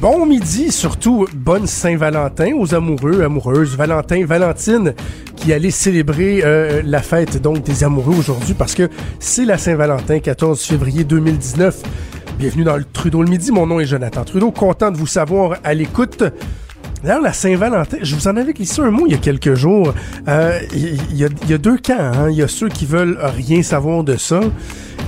Bon midi, surtout bonne Saint-Valentin aux amoureux, amoureuses, Valentin, Valentine, qui allait célébrer euh, la fête donc des amoureux aujourd'hui parce que c'est la Saint-Valentin, 14 février 2019. Bienvenue dans le Trudeau le midi, mon nom est Jonathan Trudeau, content de vous savoir à l'écoute. D'ailleurs, la Saint-Valentin, je vous en avais glissé un mot il y a quelques jours. Il euh, y, a deux camps. Hein? Il y a ceux qui veulent rien savoir de ça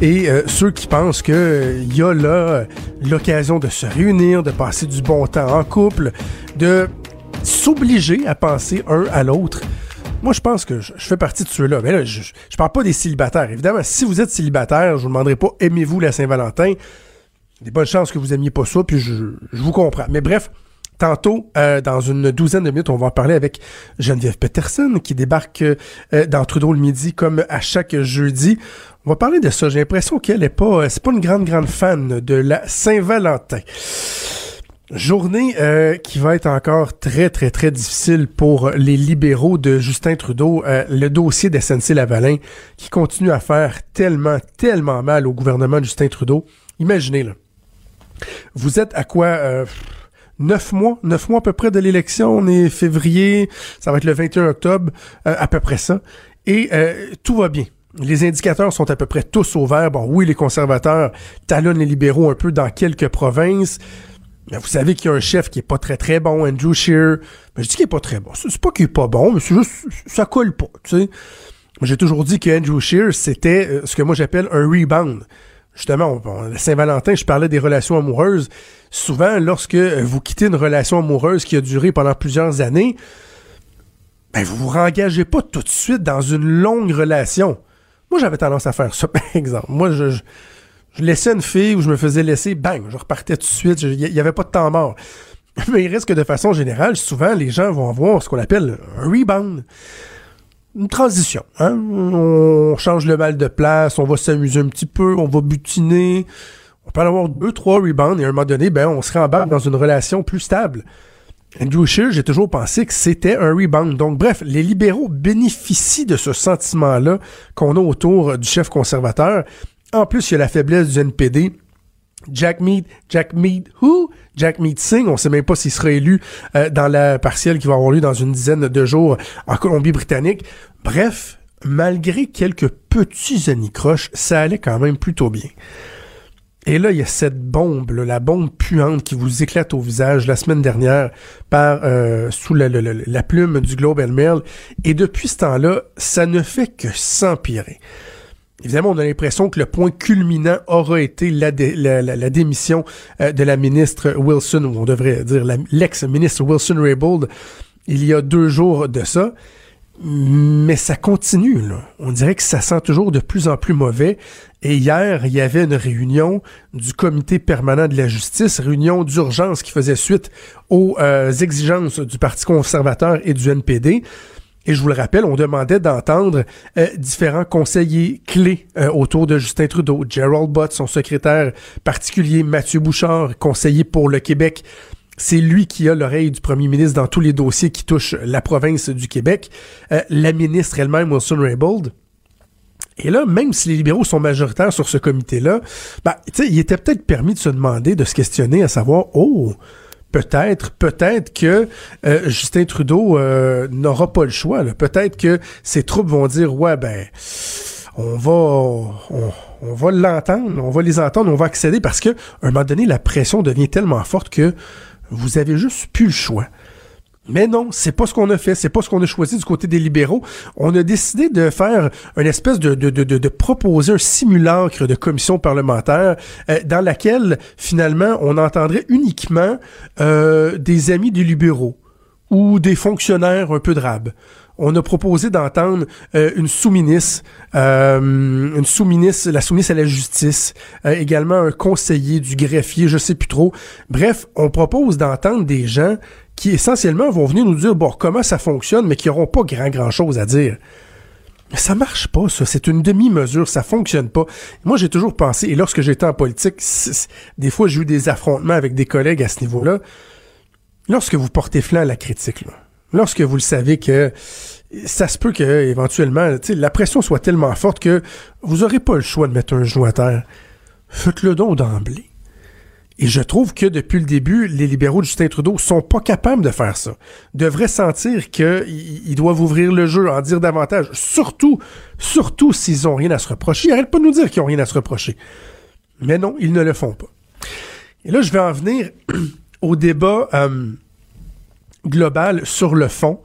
et euh, ceux qui pensent que euh, y a là l'occasion de se réunir, de passer du bon temps en couple, de s'obliger à penser un à l'autre. Moi, je pense que je, fais partie de ceux-là. Mais là, je, je parle pas des célibataires. Évidemment, si vous êtes célibataire, je vous demanderai pas aimez-vous la Saint-Valentin? Des bonnes chances que vous aimiez pas ça, puis je vous comprends. Mais bref, Tantôt, euh, dans une douzaine de minutes, on va en parler avec Geneviève Peterson qui débarque euh, dans Trudeau le midi comme à chaque jeudi. On va parler de ça. J'ai l'impression qu'elle est pas, c'est pas une grande grande fan de la Saint-Valentin. Journée euh, qui va être encore très, très, très difficile pour les libéraux de Justin Trudeau. Euh, le dossier d'SNC-Lavalin qui continue à faire tellement, tellement mal au gouvernement de Justin Trudeau. Imaginez, là. Vous êtes à quoi... Euh, neuf mois, neuf mois à peu près de l'élection. On est février, ça va être le 21 octobre, euh, à peu près ça. Et euh, tout va bien. Les indicateurs sont à peu près tous au vert. Bon, oui, les conservateurs talonnent les libéraux un peu dans quelques provinces. Mais vous savez qu'il y a un chef qui est pas très très bon, Andrew Scheer. Mais je dis qu'il est pas très bon. C'est pas qu'il est pas bon, mais c'est juste ça colle pas, tu sais. J'ai toujours dit que Andrew Scheer, c'était euh, ce que moi j'appelle un rebound justement, bon, Saint-Valentin, je parlais des relations amoureuses. Souvent, lorsque vous quittez une relation amoureuse qui a duré pendant plusieurs années, ben, vous vous rengagez pas tout de suite dans une longue relation. Moi, j'avais tendance à faire ça, par exemple. Moi, je, laissais une fille ou je me faisais laisser, bang, je repartais tout de suite. Il n'y avait pas de temps mort. Mais il reste que de façon générale, souvent, les gens vont avoir ce qu'on appelle un rebound une transition. Hein? On change le mal de place, on va s'amuser un petit peu, on va butiner. On peut avoir deux, trois rebounds et à un moment donné, ben, on se rembarque dans une relation plus stable. Andrew Scheer, j'ai toujours pensé que c'était un rebound. Donc, bref, les libéraux bénéficient de ce sentiment-là qu'on a autour du chef conservateur. En plus, il y a la faiblesse du NPD. Jack Mead, Jack Mead, who? Jack Mead Singh, on sait même pas s'il sera élu euh, dans la partielle qui va avoir lieu dans une dizaine de jours en Colombie-Britannique. Bref, malgré quelques petits anicroches, ça allait quand même plutôt bien. Et là, il y a cette bombe, la bombe puante qui vous éclate au visage la semaine dernière par euh, sous la, plume du Globe and Mail. Et depuis ce temps-là, ça ne fait que s'empirer. Évidemment, on a l'impression que le point culminant aura été la démission euh, de la ministre Wilson, ou on devrait dire l'ex-ministre Wilson Raybould, il y a deux jours de ça. Mais ça continue, là. On dirait que ça sent toujours de plus en plus mauvais. Et hier, il y avait une réunion du comité permanent de la justice, réunion d'urgence qui faisait suite aux euh, exigences du Parti conservateur et du NPD. Et je vous le rappelle, on demandait d'entendre euh, différents conseillers clés euh, autour de Justin Trudeau. Gerald Bott, son secrétaire particulier, Mathieu Bouchard, conseiller pour le Québec. C'est lui qui a l'oreille du premier ministre dans tous les dossiers qui touchent la province du Québec. Euh, la ministre elle-même, Wilson Raybould. Et là, même si les libéraux sont majoritaires sur ce comité-là, ben, il était peut-être permis de se demander, de se questionner, à savoir, oh, peut-être, peut-être que euh, Justin Trudeau euh, n'aura pas le choix. Peut-être que ses troupes vont dire ouais ben on va on, on va l'entendre, on va les entendre, on va accéder parce que à un moment donné la pression devient tellement forte que vous avez juste plus le choix. Mais non, c'est pas ce qu'on a fait, c'est pas ce qu'on a choisi du côté des libéraux. On a décidé de faire une espèce de, proposer un simulacre de commission parlementaire euh, dans laquelle finalement on entendrait uniquement euh, des amis des libéraux ou des fonctionnaires un peu de rab. On a proposé d'entendre euh, une sous-ministre, euh, une sous-ministre, la sous-ministre à la justice, euh, également un conseiller du greffier, je sais plus trop. Bref, on propose d'entendre des gens qui essentiellement vont venir nous dire bon comment ça fonctionne, mais qui n'auront pas grand grand chose à dire. Ça marche pas, ça. C'est une demi-mesure. Ça fonctionne pas. Moi, j'ai toujours pensé, et lorsque j'étais en politique, des fois, j'ai eu des affrontements avec des collègues à ce niveau-là. Lorsque vous portez flanc à la critique, là, lorsque vous le savez que ça se peut que éventuellement la pression soit tellement forte que vous n'aurez pas le choix de mettre un genou à terre. Faites-le donc d'emblée. Et je trouve que depuis le début, les libéraux de Justin Trudeau sont pas capables de faire ça. Devraient sentir qu'ils doivent ouvrir le jeu, en dire davantage. Surtout, surtout s'ils ont rien à se reprocher. Ils n'arrêtent pas de nous dire qu'ils ont rien à se reprocher. Mais non, ils ne le font pas. Et là, je vais en venir au débat euh, global sur le fond.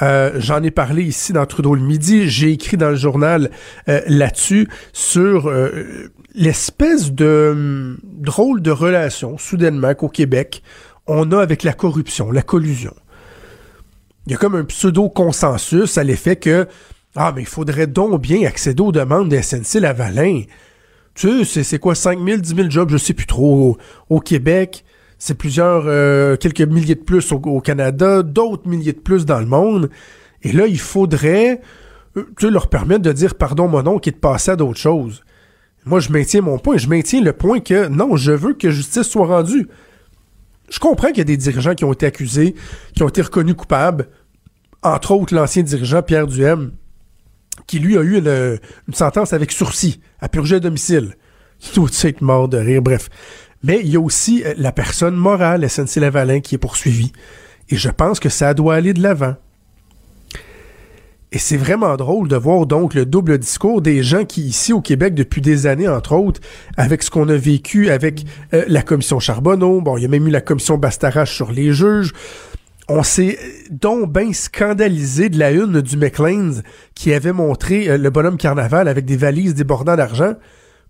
Euh, j'en ai parlé ici dans Trudeau le Midi. J'ai écrit dans le journal euh, là-dessus sur l'espèce de hum, drôle de relation, soudainement, qu'au Québec, on a avec la corruption, la collusion. Il y a comme un pseudo-consensus à l'effet que Ah, mais il faudrait donc bien accéder aux demandes de SNC-Lavalin. Tu sais, c'est quoi, 5 000, 10 000 jobs, je sais plus trop, au, Québec? C'est plusieurs, euh, quelques milliers de plus au, Canada, d'autres milliers de plus dans le monde. Et là, il faudrait euh, tu leur permettre de dire pardon mon nom qui est de passer à d'autres choses. Moi, je maintiens mon point. Je maintiens le point que non, je veux que justice soit rendue. Je comprends qu'il y a des dirigeants qui ont été accusés, qui ont été reconnus coupables. Entre autres, l'ancien dirigeant Pierre Duhem, qui lui a eu une, sentence avec sursis, à purger à domicile. Il doit être mort de rire, bref. Mais il y a aussi euh, la personne morale, SNC-Lavalin, qui est poursuivie. Et je pense que ça doit aller de l'avant. Et c'est vraiment drôle de voir donc le double discours des gens qui, ici au Québec, depuis des années, entre autres, avec ce qu'on a vécu avec euh, la commission Charbonneau, bon, il y a même eu la commission Bastarache sur les juges, on s'est donc bien scandalisé de la une du McLean's qui avait montré euh, le bonhomme carnaval avec des valises débordant d'argent,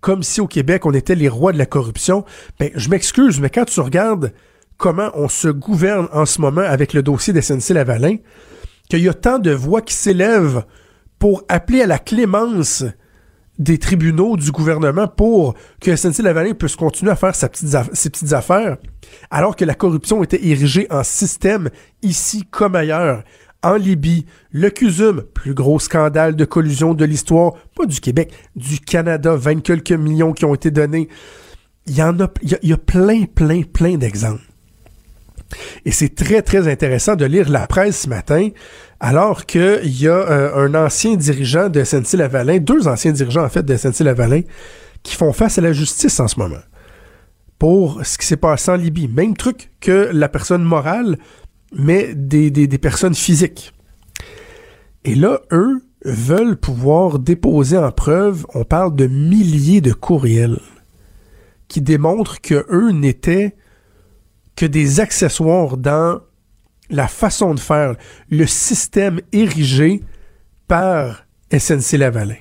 comme si au Québec on était les rois de la corruption. Ben, je m'excuse, mais quand tu regardes comment on se gouverne en ce moment avec le dossier d'SNC-Lavalin, qu'il y a tant de voix qui s'élèvent pour appeler à la clémence des tribunaux du gouvernement pour que SNC-Lavalin puisse continuer à faire ses petites affaires, alors que la corruption était érigée en système ici comme ailleurs. En Libye, le CUSUM, plus gros scandale de collusion de l'histoire, pas du Québec, du Canada, 20 quelques millions qui ont été donnés. Il y en a, il y a plein, plein, plein d'exemples. Et c'est très, très intéressant de lire la presse ce matin, alors qu'il y a euh, un ancien dirigeant de SNC-Lavalin, deux anciens dirigeants en fait de SNC-Lavalin, qui font face à la justice en ce moment pour ce qui s'est passé en Libye. Même truc que la personne morale, mais des, des personnes physiques. Et là, eux veulent pouvoir déposer en preuve, on parle de milliers de courriels qui démontrent que eux n'étaient que des accessoires dans la façon de faire, le système érigé par SNC Lavalin.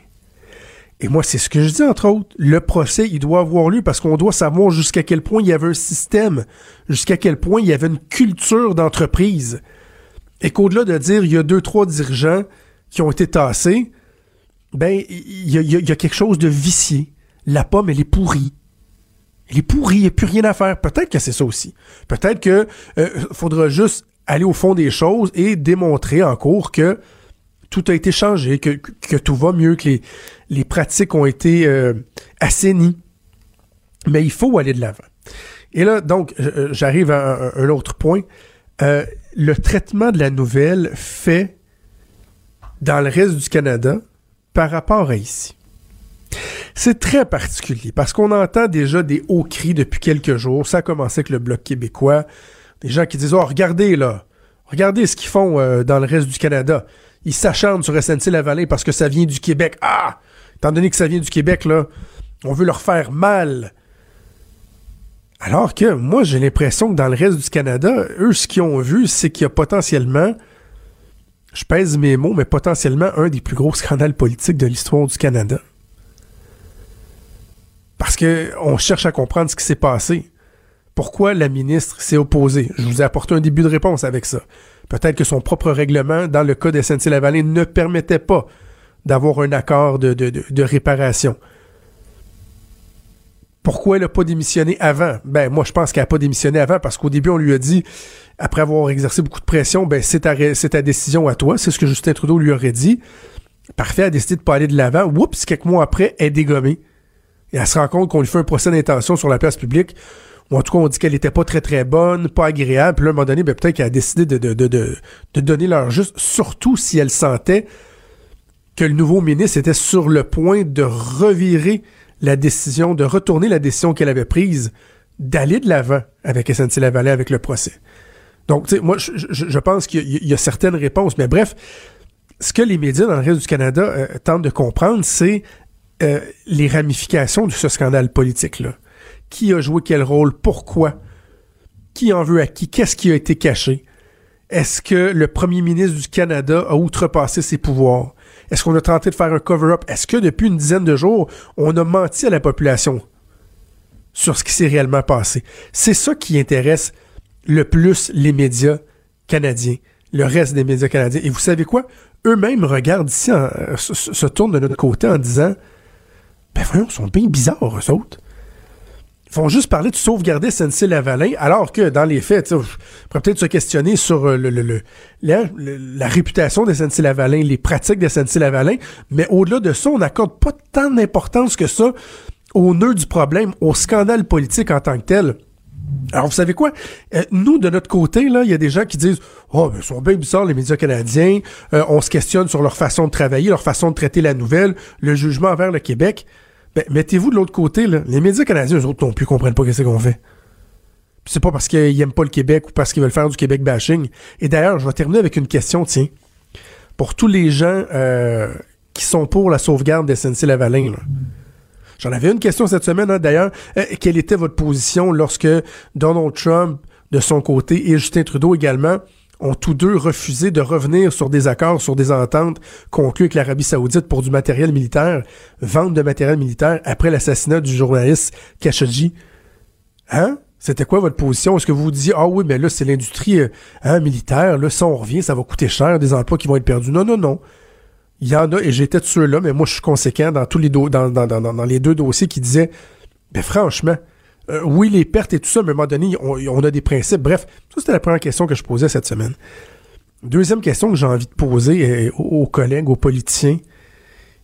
Et moi, c'est ce que je dis, entre autres. Le procès, il doit avoir lieu parce qu'on doit savoir jusqu'à quel point il y avait un système, jusqu'à quel point il y avait une culture d'entreprise. Et qu'au-delà de dire il y a deux, trois dirigeants qui ont été tassés, ben, il y a, quelque chose de vicié. La pomme, elle est pourrie. Il est pourri, il n'y a plus rien à faire. Peut-être que c'est ça aussi. Peut-être que euh, faudra juste aller au fond des choses et démontrer en cours que tout a été changé, que, tout va mieux, que les, pratiques ont été euh, assainies. Mais il faut aller de l'avant. Et là, donc, j'arrive à un, autre point. Euh, le traitement de la nouvelle fait dans le reste du Canada par rapport à ici. C'est très particulier parce qu'on entend déjà des hauts cris depuis quelques jours. Ça a commencé avec le Bloc québécois. Des gens qui disent Oh, regardez là, regardez ce qu'ils font euh, dans le reste du Canada. Ils s'acharnent sur SNC-Lavalin parce que ça vient du Québec. Ah Étant donné que ça vient du Québec, là, on veut leur faire mal. Alors que moi, j'ai l'impression que dans le reste du Canada, eux, ce qu'ils ont vu, c'est qu'il y a potentiellement, je pèse mes mots, mais potentiellement un des plus gros scandales politiques de l'histoire du Canada. Parce qu'on cherche à comprendre ce qui s'est passé. Pourquoi la ministre s'est opposée? Je vous ai apporté un début de réponse avec ça. Peut-être que son propre règlement, dans le cas de SNC-Lavalin, ne permettait pas d'avoir un accord de, réparation. Pourquoi elle n'a pas démissionné avant? Ben, moi, je pense qu'elle n'a pas démissionné avant parce qu'au début, on lui a dit, après avoir exercé beaucoup de pression, ben, c'est ta, ta décision à toi. C'est ce que Justin Trudeau lui aurait dit. Parfait a décidé de pas aller de l'avant. Oups, quelques mois après, elle est dégommée. Et elle se rend compte qu'on lui fait un procès d'intention sur la place publique. En tout cas, on dit qu'elle était pas très très bonne, pas agréable. Puis là, à un moment donné, ben, peut-être qu'elle a décidé de, donner leur juste, surtout si elle sentait que le nouveau ministre était sur le point de revirer la décision, de retourner la décision qu'elle avait prise d'aller de l'avant avec SNC-Lavalin, avec le procès. Donc, tu sais, moi, je, pense qu'il y, y, a certaines réponses. Mais bref, ce que les médias dans le reste du Canada euh, tentent de comprendre, c'est euh, les ramifications de ce scandale politique-là. Qui a joué quel rôle? Pourquoi? Qui en veut à qui? Qu'est-ce qui a été caché? Est-ce que le premier ministre du Canada a outrepassé ses pouvoirs? Est-ce qu'on a tenté de faire un cover-up? Est-ce que depuis une dizaine de jours, on a menti à la population sur ce qui s'est réellement passé? C'est ça qui intéresse le plus les médias canadiens, le reste des médias canadiens. Et vous savez quoi? Eux-mêmes regardent ici, en, se, se, tournent de notre côté en disant Ben voyons, ils sont bien bizarres, eux autres. Font juste parler de sauvegarder SNC-Lavalin, alors que, dans les faits, on pourrait peut-être se questionner sur le, le, le la, réputation de SNC-Lavalin, les pratiques de SNC-Lavalin, mais au-delà de ça, on n'accorde pas tant d'importance que ça au nœud du problème, au scandale politique en tant que tel. Alors, vous savez quoi? Euh, nous, de notre côté, là, il y a des gens qui disent Oh, ben, ils sont bien bizarres, les médias canadiens. Euh, on se questionne sur leur façon de travailler, leur façon de traiter la nouvelle, le jugement envers le Québec. Ben, mettez-vous de l'autre côté. Les médias canadiens, eux autres non plus, comprennent pas qu'est-ce qu'on fait. C'est pas parce qu'ils aiment pas le Québec ou parce qu'ils veulent faire du Québec bashing. Et d'ailleurs, je vais terminer avec une question, tiens. Pour tous les gens euh, qui sont pour la sauvegarde des SNC-Lavalin. J'en avais une question cette semaine, hein, d'ailleurs. Euh, quelle était votre position lorsque Donald Trump, de son côté, et Justin Trudeau également, ont tous deux refusé de revenir sur des accords, sur des ententes conclues avec l'Arabie saoudite pour du matériel militaire, vente de matériel militaire après l'assassinat du journaliste Khashoggi. Hein? C'était quoi votre position? Est-ce que vous vous disiez, ah oui, mais là, c'est l'industrie hein, militaire, là, ça, on revient, ça va coûter cher, des emplois qui vont être perdus. Non, non, non. Il y en a, et j'étais de ceux-là, mais moi, je suis conséquent dans tous les deux dossiers qui disaient, ben franchement, euh, oui, les pertes et tout ça, mais à un moment donné, on, a des principes. Bref, ça, c'était la première question que je posais cette semaine. Deuxième question que j'ai envie de poser euh, aux, aux, collègues, aux politiciens.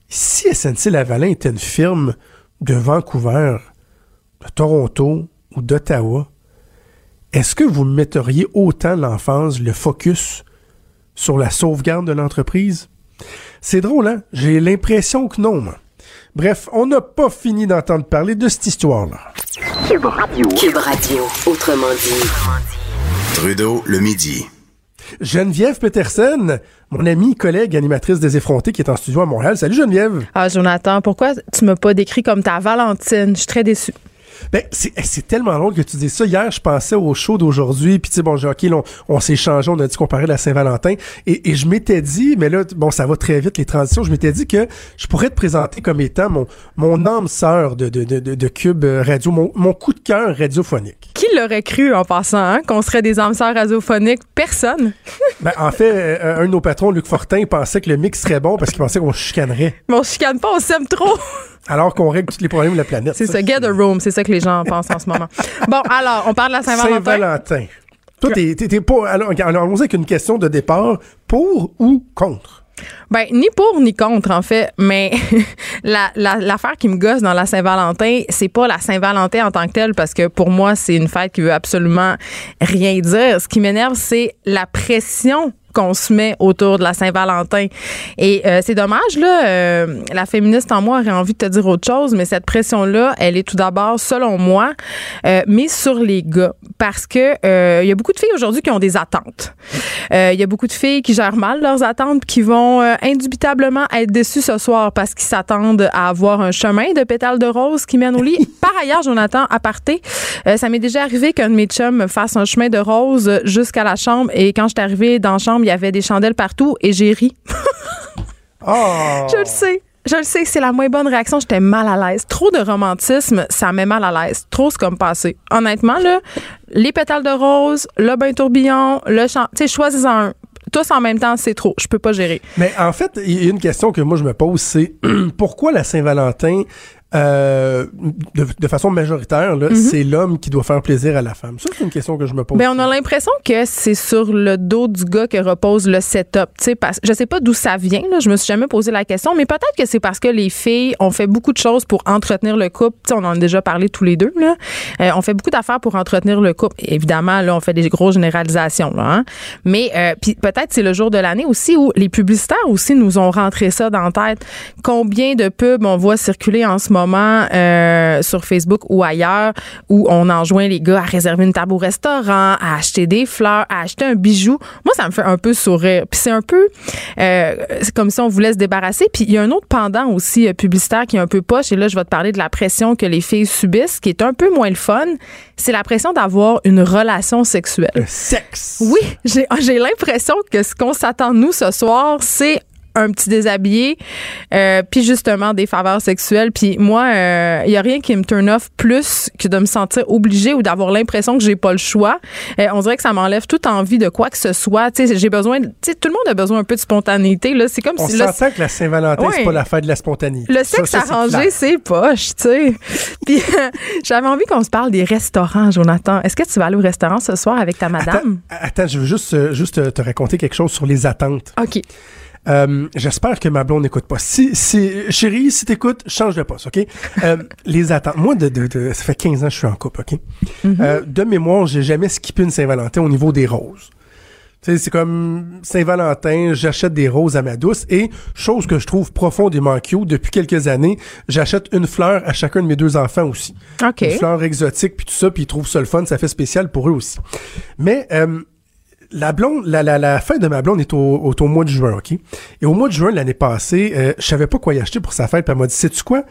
Si SNC-Lavalin était une firme de Vancouver, de Toronto ou d'Ottawa, est-ce que vous metteriez autant l'emphase, le focus sur la sauvegarde de l'entreprise? C'est drôle, hein? J'ai l'impression que non, moi. Bref, on n'a pas fini d'entendre parler de cette histoire-là. Cube Radio. Cube Radio, autrement dit. Trudeau, le midi. Geneviève Peterson, mon amie, collègue, animatrice des effrontés qui est en studio à Montréal. Salut Geneviève. Ah, Jonathan, pourquoi tu m'as pas décrit comme ta Valentine? Je suis très déçue. Ben, c'est tellement drôle que tu dis ça. Hier, je pensais au show d'aujourd'hui, puis tu sais, bon, j'ai, OK, on, on s'est changé, on a dit qu'on parlait de la Saint-Valentin, et, et je m'étais dit, mais là, bon, ça va très vite, les transitions, je m'étais dit que je pourrais te présenter comme étant mon, mon âme sœur de, de, de, de Cube Radio, mon, mon coup de cœur radiophonique. Qui l'aurait cru en passant, hein, qu'on serait des âmes sœurs radiophoniques? Personne. ben, en fait, euh, un de nos patrons, Luc Fortin, pensait que le mix serait bon parce qu'il pensait qu'on chicanerait. Mais on chicane pas, on s'aime trop. Alors qu'on règle tous les problèmes de la planète. C'est ça, get a room, c'est ça que les gens pensent en ce moment. Bon, alors, on parle de la Saint-Valentin. Saint-Valentin. Toi, t'es, pas. Alors, allons avec une question de départ. Pour ou contre? Ben, ni pour ni contre, en fait. Mais la, la, l'affaire qui me gosse dans la Saint-Valentin, c'est pas la Saint-Valentin en tant que telle, parce que pour moi, c'est une fête qui veut absolument rien dire. Ce qui m'énerve, c'est la pression qu'on se met autour de la Saint-Valentin. Et euh, c'est dommage, là, euh, la féministe en moi aurait envie de te dire autre chose, mais cette pression-là, elle est tout d'abord, selon moi, euh, mise sur les gars. Parce que il y a beaucoup de filles aujourd'hui qui ont des attentes. Il y a beaucoup de filles qui gèrent mal leurs attentes, qui vont indubitablement être déçues ce soir parce qu'ils s'attendent à avoir un chemin de pétales de rose qui mène au lit. Par ailleurs, Jonathan, à parté, ça m'est déjà arrivé qu'un de mes chums me fasse un chemin de rose jusqu'à la chambre et quand je suis arrivée dans la chambre, il y avait des chandelles partout et j'ai ri. oh. Je le sais. Je le sais, c'est la moins bonne réaction. J'étais mal à l'aise. Trop de romantisme, ça met mal à l'aise. Trop, c'est comme passé. Honnêtement, là, les pétales de rose, le bain tourbillon, le chant. Tu sais, choisis-en un. Tous en même temps, c'est trop. Je peux pas gérer. Mais en fait, il y a une question que moi je me pose, c'est pourquoi la Saint-Valentin euh, de, de façon majoritaire, là, c'est l'homme qui doit faire plaisir à la femme. Ça, c'est une question que je me pose. Ben, on a l'impression que c'est sur le dos du gars que repose le setup. Tu sais, parce, je sais pas d'où ça vient, là, je me suis jamais posé la question, mais peut-être que c'est parce que les filles ont fait beaucoup de choses pour entretenir le couple. On en a déjà parlé tous les deux. Là. Euh, on fait beaucoup d'affaires pour entretenir le couple. Évidemment, là, on fait des grosses généralisations. Là, hein. Mais euh, peut-être c'est le jour de l'année aussi où les publicitaires aussi nous ont rentré ça dans la tête. Combien de pubs on voit circuler en ce moment euh, sur Facebook ou ailleurs où on enjoint les gars à réserver une table au restaurant, à acheter des fleurs, à acheter un bijou. Moi, ça me fait un peu sourire. Puis c'est un peu euh, c'est comme si on voulait se débarrasser. Puis il y a un autre pendant aussi euh, publicitaire qui est un peu poche. Et là, je vais te parler de la pression que les filles subissent, qui est un peu moins le fun. C'est la pression d'avoir une relation sexuelle. Le sexe. Oui, j'ai j'ai l'impression que ce qu'on s'attend nous ce soir, c'est un petit déshabillé, euh, puis justement des faveurs sexuelles. Puis moi, il y a rien qui me turn off plus que de me sentir obligée ou d'avoir l'impression que j'ai pas le choix. Euh, on dirait que ça m'enlève toute envie de quoi que ce soit. Tu sais, j'ai besoin, tu sais, tout le monde a besoin un peu de spontanéité. Là, c'est comme On si s'entend que la Saint-Valentin, c'est pas la fête de la spontanéité. le sexe ça, arrangé, c'est poche, tu sais. Puis euh, j'avais envie qu'on se parle des restaurants, Jonathan. Est-ce que tu vas aller au restaurant ce soir avec ta madame? Attends, attends, je veux juste, euh, juste euh, te raconter quelque chose sur les attentes. OK. Euh, J'espère que ma blonde n'écoute pas. Si, si, chérie, si t'écoutes, change de poste, OK? Euh, les attentes. Moi, de, de, de- ça fait 15 ans que je suis en couple, OK? Euh, de mémoire, j'ai jamais skippé une Saint-Valentin au niveau des roses. C'est comme Saint-Valentin, j'achète des roses à ma douce et, chose que je trouve profondément cute, depuis quelques années, j'achète une fleur à chacun de mes deux enfants aussi. OK. Une fleur exotique, puis tout ça, puis ils trouvent ça le fun, ça fait spécial pour eux aussi. Mais euh, la blonde, la, la, la fête de ma blonde est au, au, au mois de juin, OK? Et au mois de juin, l'année passée, euh, je savais pas quoi y acheter pour sa fête, puis elle m'a dit, sais-tu quoi?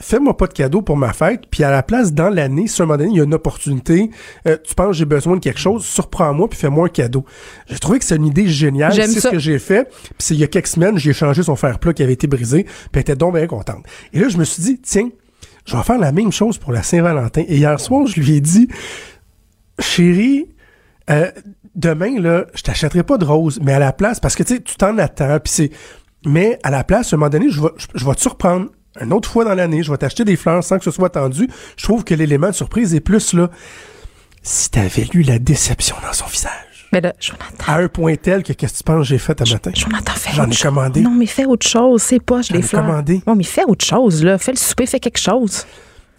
Fais-moi pas de cadeau pour ma fête, puis à la place, dans l'année, si à un moment donné, il y a une opportunité, euh, tu penses j'ai besoin de quelque chose, surprends-moi, puis fais-moi un cadeau. J'ai trouvé que c'est une idée géniale, c'est ce que j'ai fait, puis c'est il y a quelques semaines, j'ai changé son fer plat qui avait été brisé, puis elle était donc bien contente. Et là, je me suis dit, tiens, je vais faire la même chose pour la Saint-Valentin. Et hier soir, je lui ai dit, chérie, euh, demain, là, je t'achèterai pas de roses, mais à la place, parce que tu sais, tu t'en attends, puis c'est. Mais à la place, à un moment donné, je vais, je, je vais te surprendre. Une autre fois dans l'année, je vais t'acheter des fleurs sans que ce soit tendu. Je trouve que l'élément de surprise est plus là. Si t'avais lu la déception dans son visage. Mais là, Jonathan. À un point tel que qu'est-ce que tu penses que j'ai fait un matin? Jonathan, fais J'en ai commandé. Non, mais fais autre chose. C'est pas, je J'en les ai fleurs. commandé. Non, mais fais autre chose, là. Fais le souper, fais quelque chose.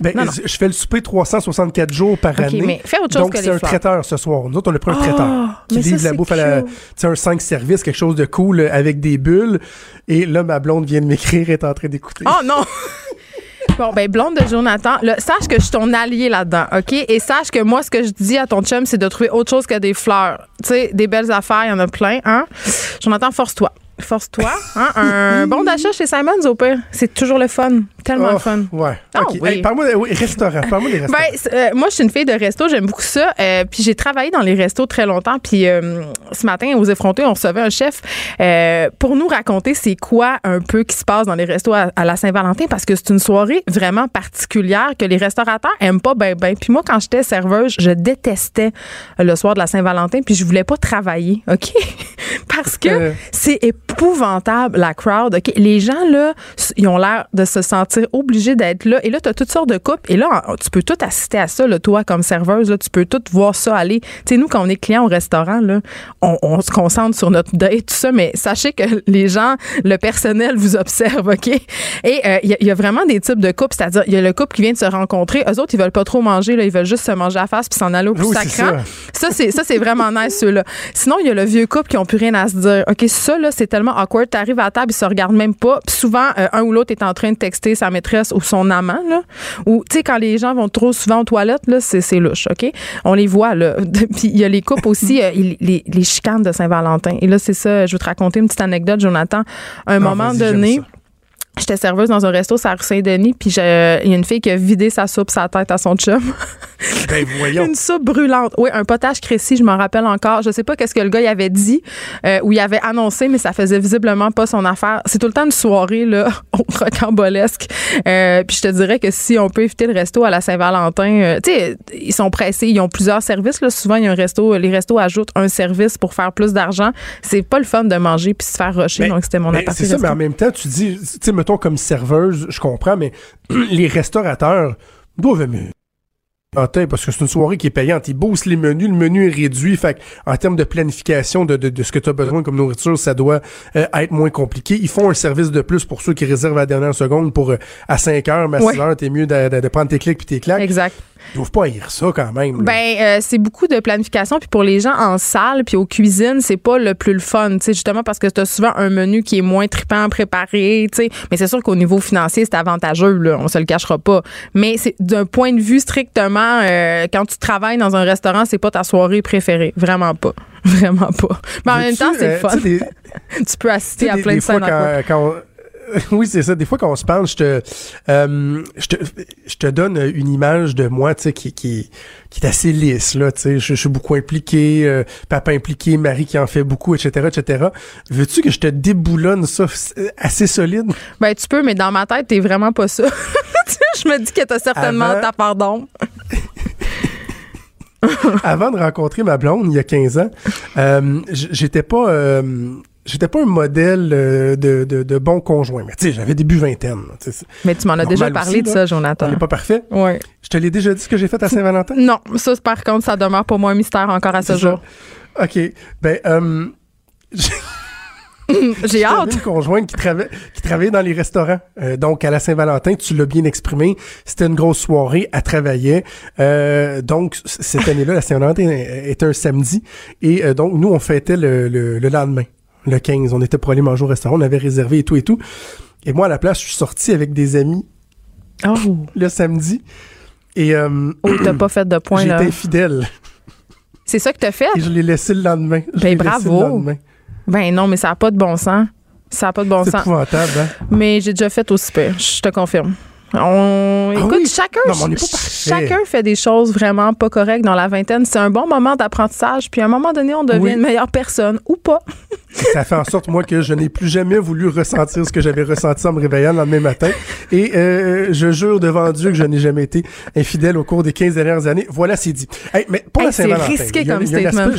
Ben, Non, non. je fais le souper 364 jours par Ok, année. mais fais autre chose Donc, c'est un fleurs. traiteur ce soir. Nous autres, on a pris un Ah, traiteur qui ça, livre la c'est bouffe à la. Sais, un 5 services, quelque chose de cool euh, avec des bulles. Et là, ma blonde vient de m'écrire, est en train d'écouter. Oh non! Bon, ben, blonde de Jonathan, là, sache que je suis ton allié là-dedans, OK? Et sache que moi, ce que je dis à ton chum, c'est de trouver autre chose que des fleurs. Tu sais, des belles affaires, il y en a plein, hein? Jonathan, force-toi. Force-toi. Hein? Un bon d'achat chez Simons, au pire. C'est toujours le fun. Tellement Oh, le fun. Ouais. Ah, oui. Hey, parle-moi de oui, restaurant. Parle-moi des restaurants. Ben, c'est- euh, moi, je suis une fille de resto, j'aime beaucoup ça. Euh, puis j'ai travaillé dans les restos très longtemps. Puis euh, ce matin, aux effrontés, on recevait un chef pour nous raconter c'est quoi un peu qui se passe dans les restos à, à la Saint-Valentin parce que c'est une soirée vraiment particulière que les restaurateurs aiment pas ben ben. Puis moi, quand j'étais serveuse, je détestais le soir de la Saint-Valentin. Puis je voulais pas travailler, ok? Parce que c'est épouvantable la crowd. ok? Les gens là, ils ont l'air de se sentir obligés d'être là. Et là, tu as toutes sortes de couples. Et là, tu peux tout assister à ça, là, toi, comme serveuse. Là, tu peux tout voir ça aller. Tu sais, nous, quand on est client au restaurant, là, on, on se concentre sur notre date, tout ça. Mais sachez que les gens, le personnel vous observe, OK? Et euh, il y, a- il y a vraiment des types de couples. C'est-à-dire, il y a le couple qui vient de se rencontrer. Eux autres, ils veulent pas trop manger. Là, ils veulent juste se manger à face puis s'en aller au plus Oui, sacrant. ça. C'est, ça, c'est vraiment nice, ceux-là. Sinon, il y a le vieux couple qui ont plus rien à se dire. OK, ça, là, c'est tellement awkward. T'arrives à la table, ils se regardent même pas. Souvent, euh, un ou l'autre est en train de texter sa maîtresse ou son amant, là. Ou, tu sais, quand les gens vont trop souvent aux toilettes, là, c'est, c'est louche, OK? On les voit, là. Puis il y a les couples aussi, euh, les, les chicanes de Saint-Valentin. Et là, c'est ça, je veux te raconter une petite anecdote, Jonathan. À un moment donné. J'étais serveuse dans un resto sur Saint-Denis, puis il y a une fille qui a vidé sa soupe sa tête à son chum. Ben voyons. Une soupe brûlante. Oui, un potage créci, je m'en rappelle encore. Je sais pas qu'est-ce que le gars y avait dit euh, ou il avait annoncé, mais ça faisait visiblement pas son affaire. C'est tout le temps une soirée là, au rocambolesque. Euh, puis je te dirais que si on peut éviter le resto à la Saint-Valentin, euh, tu sais, ils sont pressés, ils ont plusieurs services. Là. Souvent, il y a un resto, les restos ajoutent un service pour faire plus d'argent. C'est pas le fun de manger puis se faire rusher. Ben, donc c'était mon ben, aparté C'est ça, mais en même temps, tu dis, tu sais, mettons comme serveuse, je comprends, mais les restaurateurs doivent parce que c'est une soirée qui est payante. Ils boostent les menus, le menu est réduit. Fait que, en termes de planification de, de, de ce que tu as besoin comme nourriture, ça doit euh, être moins compliqué. Ils font un service de plus pour ceux qui réservent à la dernière seconde pour euh, à 5 heures, mais à Ouais. 6 heures, t'es mieux de, de- de prendre tes clics puis tes claques. Exact. Ils doivent pas haïr ça quand même. là. Ben, euh, c'est beaucoup de planification. Puis pour les gens en salle, puis aux cuisines, c'est pas le plus le fun. tu sais, Justement parce que tu as souvent un menu qui est moins trippant à préparer. tu sais. Mais c'est sûr qu'au niveau financier, c'est avantageux. Là, on se le cachera pas. Mais c'est d'un point de vue strictement, euh, quand tu travailles dans un restaurant, c'est pas ta soirée préférée. Vraiment pas. Vraiment pas. Mais en même temps, c'est euh, le fun. tu sais, des- tu peux assister à des- plein des de scènes. fois, quand, Oui, c'est ça. Des fois, quand on se parle, je te, euh, je te, je te donne une image de moi, tu sais, qui, qui, qui est assez lisse, là, tu sais. Je, je suis beaucoup impliqué, euh, papa impliqué, Marie qui en fait beaucoup, etc., etc. Veux-tu que je te déboulonne ça euh, assez solide? Ben, tu peux, mais dans ma tête, t'es vraiment pas ça. Je me dis que t'as certainement Avant- ta part d'ombre. Avant de rencontrer ma blonde, il y a 15 ans, euh, j'étais pas... J'étais pas un modèle euh, de, de, de bon conjoint, mais tu sais, j'avais début vingtaine. Mais tu m'en as déjà aussi, parlé de là. ça, On Jonathan. n'est pas parfait. Ouais. Je te l'ai déjà dit ce que j'ai fait à Saint-Valentin? Non, ça, par contre, ça demeure pour moi un mystère encore à ce jour. ça. OK. Ben, euh, J'ai hâte. une conjointe qui, trava- qui travaillait dans les restaurants. Euh, donc, à la Saint-Valentin, tu l'as bien exprimé, c'était une grosse soirée, elle travaillait. Euh, donc, cette année-là, la Saint-Valentin était un samedi. Et euh, donc, nous, on fêtait le, le, le lendemain, le 15. On était pour aller manger au restaurant, on avait réservé et tout et tout. Et moi, à la place, je suis sorti avec des amis Oh, le samedi. Et euh, oh t'as pas fait de point, été infidèle. C'est ça que t'as fait? Et je l'ai laissé le lendemain. Je Ben, bravo. le lendemain. Ben non, mais ça n'a pas de bon sens. Ça n'a pas de bon C'est sens. épouvantable, hein? Mais j'ai déjà fait aussi pire, je te confirme. On... Ah Écoute, oui? chacun, Non, on chacun fait des choses vraiment pas correctes dans la vingtaine. C'est un bon moment d'apprentissage, puis à un moment donné, on devient Oui. une meilleure personne ou pas. Ça fait en sorte, moi, que je n'ai plus jamais voulu ressentir ce que j'avais ressenti en me réveillant le lendemain matin. Et euh, je jure devant Dieu que je n'ai jamais été infidèle au cours des 15 dernières années. Voilà, c'est dit. Hey, mais pour Hey, la c'est Saint-Valentin... risqué il y a- comme y a statement.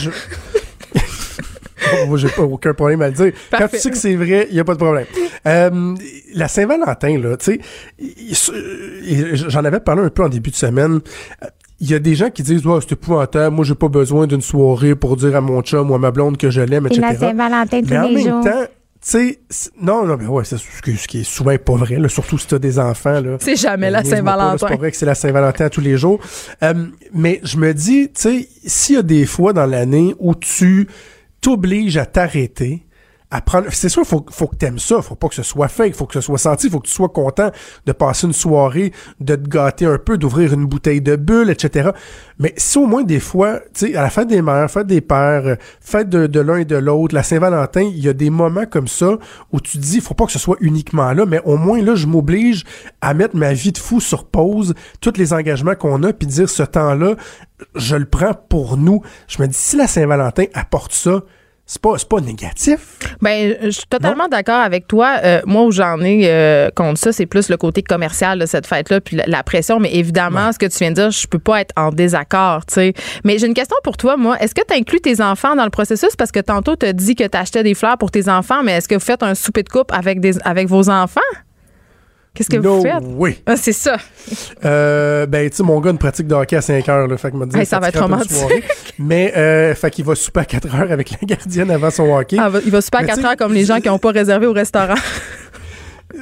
Oh, moi, j'ai pas aucun problème à le dire. Quand tu sais que c'est vrai, il n'y a pas de problème. Euh, la Saint-Valentin, là, tu sais, il- j'en avais parlé un peu en début de semaine. Euh, Il y a des gens qui disent, ouais, c'est épouvantable, moi, j'ai pas besoin d'une soirée pour dire à mon chum ou à ma blonde que je l'aime, etc. Saint-Valentin Mais en même temps, tu sais, non, non, mais ouais, c'est ce, qui- est souvent pas vrai, là, surtout si t'as des enfants, là. C'est jamais la Euh, pas, là, C'est Saint-Valentin. pas vrai que c'est la Saint-Valentin tous les jours. Euh, mais je me dis, tu sais, s'il y a des fois dans l'année où tu t'obliges à t'arrêter. C'est sûr, faut, faut que t'aimes ça. Faut pas que ce soit fake. Faut que ce soit senti. Faut que tu sois content de passer une soirée, de te gâter un peu, d'ouvrir une bouteille de bulle, etc. Mais si au moins des fois, tu sais, à la fête des mères, fête des pères, fête de, de l'un et de l'autre, la Saint-Valentin, il y a des moments comme ça où tu dis, faut pas que ce soit uniquement là, mais au moins là, je m'oblige à mettre ma vie de fou sur pause, tous les engagements qu'on a, puis dire ce temps-là, je le prends pour nous. Je me dis, si la Saint-Valentin apporte ça, c'est pas, pas négatif. Ben, je suis totalement d'accord avec toi. Euh, moi, où j'en ai euh, contre ça, c'est plus le côté commercial de cette fête-là, puis la, la pression. Mais évidemment, ce que tu viens de dire, je peux pas être en désaccord, tu sais. Mais j'ai une question pour toi, moi. Est-ce que tu inclus tes enfants dans le processus? Parce que tantôt, tu as dit que tu achetais des fleurs pour tes enfants, mais est-ce que vous faites un souper de couple avec, des, avec vos enfants? Qu'est-ce que No vous faites? way. Ah, c'est ça. Euh, ben, tu sais, mon gars, une pratique de hockey à 5 heures, là. Fait que m'a dit, Hey, ça va être romantique. soirée. Mais, euh, fait qu'il va souper à 4 heures avec la gardienne avant son hockey. Ah, il va super à Mais 4 tu sais, heures comme les gens qui n'ont pas réservé au restaurant.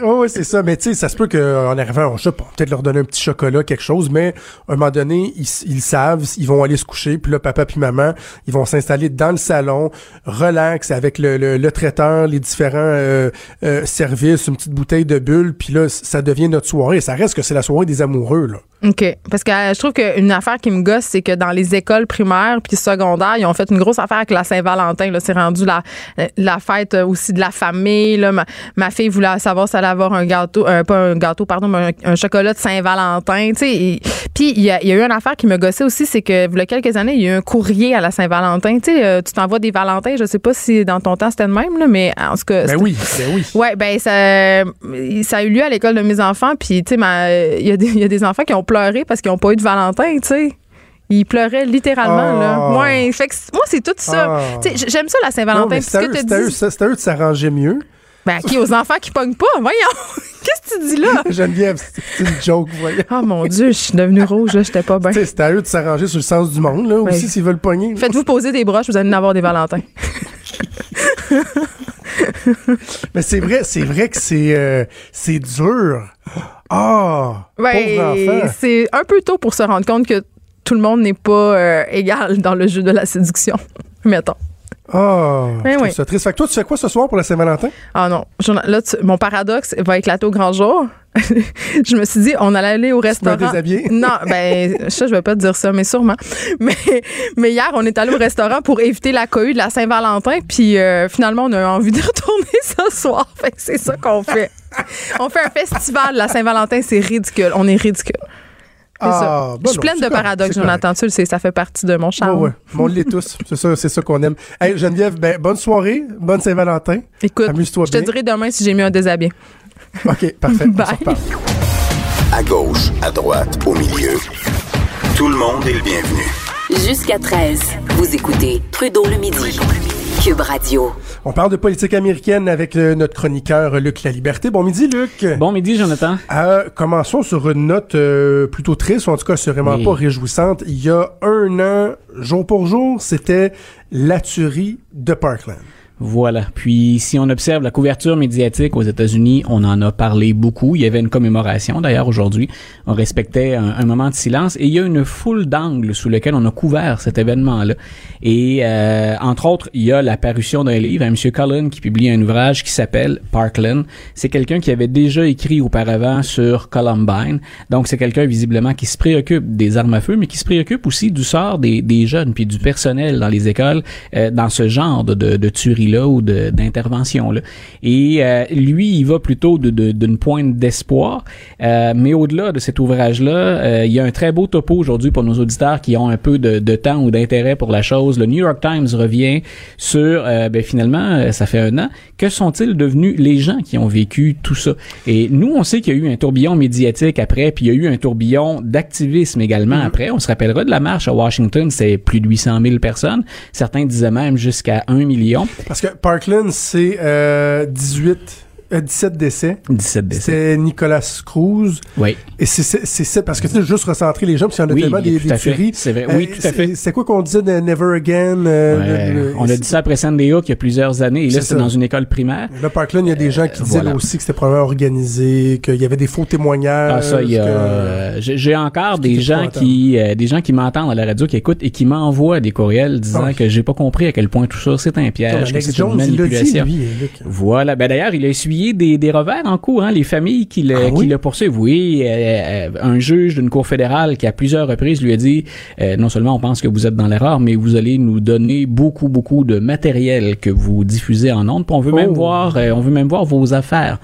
Oh, oui, c'est ça. Mais tu sais, ça se peut qu'en arrivant, je sais pas, peut-être leur donner un petit chocolat, quelque chose, mais à un moment donné, ils, ils savent, ils vont aller se coucher, puis là, papa puis maman, ils vont s'installer dans le salon, relax, avec le, le, le traiteur, les différents euh, euh, services, une petite bouteille de bulle, puis là, ça devient notre soirée. Ça reste que c'est la soirée des amoureux, là. OK. Parce que euh, je trouve qu'une affaire qui me gosse, c'est que dans les écoles primaires puis secondaires, ils ont fait une grosse affaire avec la Saint-Valentin. Là, c'est rendu la, euh, la fête euh, aussi de la famille. Là. Ma, ma fille voulait savoir si elle allait avoir un gâteau, euh, pas un gâteau, pardon, mais un, un chocolat de Saint-Valentin. Puis il y, a, il y a eu une affaire qui me gossait aussi, c'est que il y a quelques années, il y a eu un courrier à la Saint-Valentin. Tu sais, tu t'envoies des Valentins. Je sais pas si dans ton temps c'était le même, là, mais en tout cas. Ben oui, ben oui. Ouais, ben ça, ça a eu lieu à l'école de mes enfants. Puis tu sais, il y, a des- il y a des enfants qui ont pleuré parce qu'ils n'ont pas eu de Valentin. Tu sais. Ils pleuraient littéralement, Oh. là. Ouais, fait que c- moi, c'est tout ça. Oh. J- j'aime ça, la Saint-Valentin. c'est ce à à à eux de s'arranger mieux? Ben, qui aux enfants qui pognent pas? Voyons! Qu'est-ce que tu dis là? Geneviève, c'est une joke, voyons. Oh mon Dieu, je suis devenue rouge, là, j'étais pas bien. C'est à eux de s'arranger sur le sens du monde, là, aussi, s'ils veulent pogner. Faites-vous poser des broches, vous allez en avoir des Valentins. Mais c'est vrai, c'est vrai que c'est euh, c'est dur. Ah, pauvre Ouais, enfant. c'est un peu tôt pour se rendre compte que tout le monde n'est pas euh, égal dans le jeu de la séduction. Mettons. Ah, Ben oui. ça triste. Fait que toi, tu fais quoi ce soir pour la Saint-Valentin? Ah non, là, tu- mon paradoxe va éclater au grand jour. je me suis dit, on allait aller au Tu restaurant. déshabillé? Non, ben, ça, je vais pas te dire ça, mais sûrement. Mais, mais hier, on est allé au restaurant pour éviter la cohue de la Saint-Valentin, puis euh, finalement, on a envie de retourner ce soir. Fait c'est ça qu'on fait. On fait un festival de la Saint-Valentin, c'est ridicule. On est ridicule. Ah, ben je suis non, pleine de correct, paradoxes, Jonathan. Tu le sais, ça fait partie de mon charme. ouais. Mais on l'est tous. C'est ça, c'est ça qu'on aime. Hey, Geneviève, ben, bonne soirée. Bonne Saint-Valentin. Écoute, je te dirai demain si j'ai mis un déshabillé. OK, parfait. On Bye. À gauche, à droite, au milieu. Tout le monde est le bienvenu. Jusqu'à 13, vous écoutez Trudeau le midi. Cube Radio. On parle de politique américaine avec euh, notre chroniqueur euh, Luc La Liberté. Bon midi, Luc. Bon midi, Jonathan. Euh, commençons sur une note euh, plutôt triste, ou en tout cas, c'est vraiment Oui. pas réjouissante. Il y a un an, jour pour jour, c'était la tuerie de Parkland. Voilà. Puis, si on observe la couverture médiatique aux États-Unis, on en a parlé beaucoup. Il y avait une commémoration, d'ailleurs, aujourd'hui. On respectait un, moment de silence. Et il y a une foule d'angles sous lesquels on a couvert cet événement-là. Et, euh, entre autres, il y a la parution d'un livre à M. Cullen qui publie un ouvrage qui s'appelle Parkland. C'est quelqu'un qui avait déjà écrit auparavant sur Columbine. Donc, c'est quelqu'un, visiblement, qui se préoccupe des armes à feu, mais qui se préoccupe aussi du sort des, jeunes puis du personnel dans les écoles euh, dans ce genre de, de, de tuerie-là ou de- d'intervention-là. Et euh, lui, il va plutôt de- de- d'une pointe d'espoir. Euh, mais au-delà de cet ouvrage-là, euh, il y a un très beau topo aujourd'hui pour nos auditeurs qui ont un peu de, de temps ou d'intérêt pour la chose. Le New York Times revient sur, euh, ben, finalement, euh, ça fait un an, que sont-ils devenus les gens qui ont vécu tout ça? Et nous, on sait qu'il y a eu un tourbillon médiatique après, puis il y a eu un tourbillon d'activisme également après. On se rappellera de la marche à Washington, c'est plus de 800 000 personnes. Certains disaient même jusqu'à 1 million. Parce que Parkland, c'est euh, 18, euh, 17 décès. 17 décès. C'est Nicolas Cruz. Oui. Et c'est ça, parce que tu sais, juste recentrer les gens, parce qu'il y en a Oui, tellement des, des tueries. C'est vrai. Euh, Oui, tout à fait. c'est- quoi qu'on disait de Never Again? euh, Ouais, le- le- on a dit ça après Sandy Hook il y a plusieurs années, et là C'est dans une école primaire. Là, Parkland, il y a des gens qui disaient voilà. aussi que c'était probablement organisé, qu'il y avait des faux témoignages. Ah ça, il y a, euh, j'ai encore des C'était gens qui, euh, des gens qui m'entendent à la radio, qui écoutent et qui m'envoient des courriels disant Ah oui. que j'ai pas compris à quel point tout ça c'est un piège, que c'est Jones, une dit, manipulation. lui, Luc. Voilà. Ben d'ailleurs, il a essuyé des, des revers en cours. Hein, les familles qui le, Ah oui? qui le poursuivent. Oui, euh, euh, un juge d'une cour fédérale qui à plusieurs reprises lui a dit euh, non seulement on pense que vous êtes dans l'erreur, mais vous allez nous donner beaucoup beaucoup de matériel que vous diffusez en ondes. Puis on veut même Oh. voir, euh, on veut même voir vos affaires.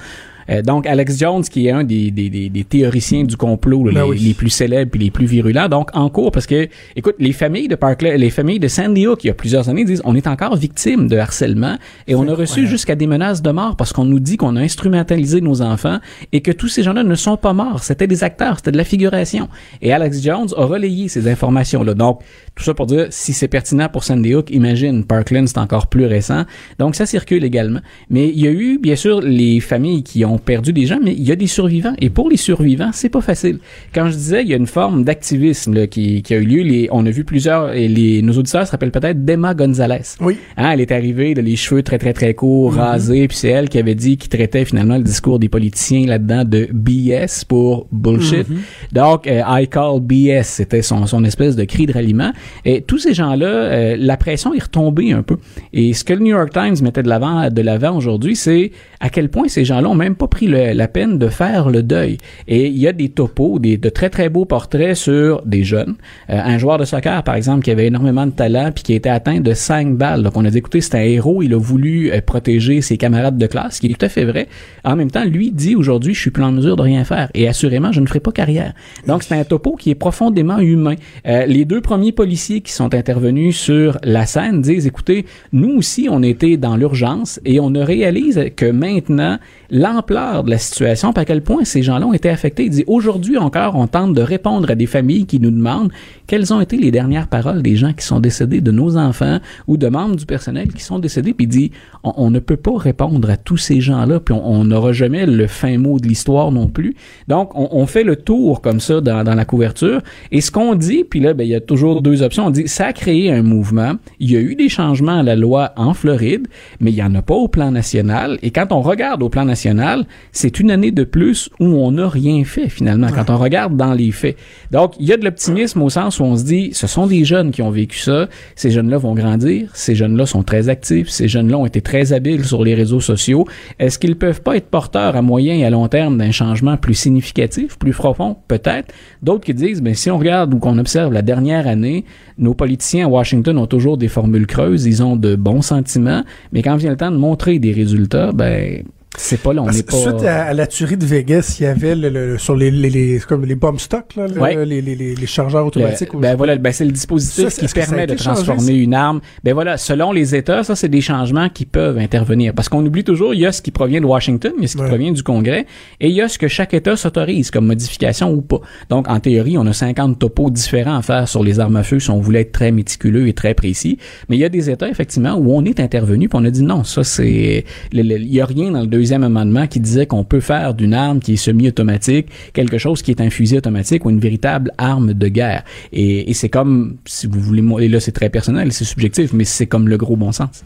Euh, donc Alex Jones, qui est un des, des, des, des théoriciens du complot là, Ben les, oui. les plus célèbres et les plus virulents, donc en cours parce que, écoute, les familles de Parkland, les familles de Sandy Hook, il y a plusieurs années, disent on est encore victime de harcèlement et on a reçu jusqu'à des menaces de mort parce qu'on nous dit qu'on a instrumentalisé nos enfants et que tous ces gens-là ne sont pas morts, c'était des acteurs, c'était de la figuration. Et Alex Jones a relayé ces informations-là. Donc tout ça pour dire si c'est pertinent pour Sandy Hook, imagine Parkland, c'est encore plus récent. Donc ça circule également. Mais il y a eu bien sûr les familles qui ont perdu des gens, mais il y a des survivants. Et pour les survivants, c'est pas facile. Quand je disais, il y a une forme d'activisme là, qui, qui a eu lieu. Les, on a vu plusieurs. Et les, nos auditeurs se rappellent peut-être d'Emma Gonzalez. Oui. Hein, elle est arrivée, les cheveux très très très courts, Mhm. rasés, puis c'est elle qui avait dit, qui traitait finalement le discours des politiciens là-dedans de BS pour bullshit. Mhm. Donc, euh, I call BS, c'était son, son espèce de cri de ralliement. Et tous ces gens-là, euh, la pression est retombée un peu. Et ce que le New York Times mettait de l'avant, de l'avant aujourd'hui, c'est à quel point ces gens-là ont même pas pas pris le- la peine de faire le deuil. Et il y a des topos, des, de très très beaux portraits sur des jeunes. Euh, un joueur de soccer, par exemple, qui avait énormément de talent puis qui été atteint de cinq balles. Donc on a dit, écoutez, c'est un héros, il a voulu euh, protéger ses camarades de classe, ce qui est tout à fait vrai. En même temps, lui dit aujourd'hui, je suis plus en mesure de rien faire. Et assurément, je ne ferai pas carrière. Donc c'est un topo qui est profondément humain. Euh, les deux premiers policiers qui sont intervenus sur la scène disent, écoutez, nous aussi, on était dans l'urgence et on ne réalise que maintenant l'ampleur de la situation, puis à quel point ces gens-là ont été affectés. Il dit, aujourd'hui encore, on tente de répondre à des familles qui nous demandent quelles ont été les dernières paroles des gens qui sont décédés, de nos enfants ou de membres du personnel qui sont décédés, puis il dit, on, ne peut pas répondre à tous ces gens-là, puis on n'aura jamais le fin mot de l'histoire non plus. Donc, on, fait le tour comme ça dans, dans la couverture, et ce qu'on dit, puis là, ben, il y a toujours deux options. On dit, ça a créé un mouvement, il y a eu des changements à la loi en Floride, mais il n'y en a pas au plan national, et quand on regarde au plan national, c'est une année de plus où on n'a rien fait finalement, quand on regarde dans les faits. Donc, il y a de l'optimisme au sens où on se dit, ce sont des jeunes qui ont vécu ça, ces jeunes-là vont grandir, ces jeunes-là sont très actifs, ces jeunes-là ont été très habiles sur les réseaux sociaux. Est-ce qu'ils peuvent pas être porteurs à moyen et à long terme d'un changement plus significatif, plus profond? Peut-être. D'autres qui disent, ben, si on regarde ou qu'on observe la dernière année, nos politiciens à Washington ont toujours des formules creuses, ils ont de bons sentiments, mais quand vient le temps de montrer des résultats, ben, c'est pas Parce que pas... Suite à, à la tuerie de Vegas, il y avait le, le- sur les, les, les, comme les bomb stocks, là, le- Ouais. les, les, les, les chargeurs automatiques. Le- ou- ben voilà, ben c'est le dispositif Ça, qui permet de changé, transformer une arme? Ben voilà, selon les États, ça c'est des changements qui peuvent intervenir. Parce qu'on oublie toujours, il y a ce qui provient de Washington, il y a ce qui Ouais. provient du Congrès, et il y a ce que chaque État s'autorise comme modification ou pas. Donc en théorie, on a 50 topos différents à faire sur les armes à feu si on voulait être très méticuleux et très précis. Mais il y a des États effectivement où on est intervenu, puis on a dit non, ça c'est, il y a rien dans le deuxième amendement qui disait qu'on peut faire d'une arme qui est semi-automatique quelque chose qui est un fusil automatique ou une véritable arme de guerre. Et, et c'est comme, si vous voulez, et là c'est très personnel, c'est subjectif, mais c'est comme le gros bon sens.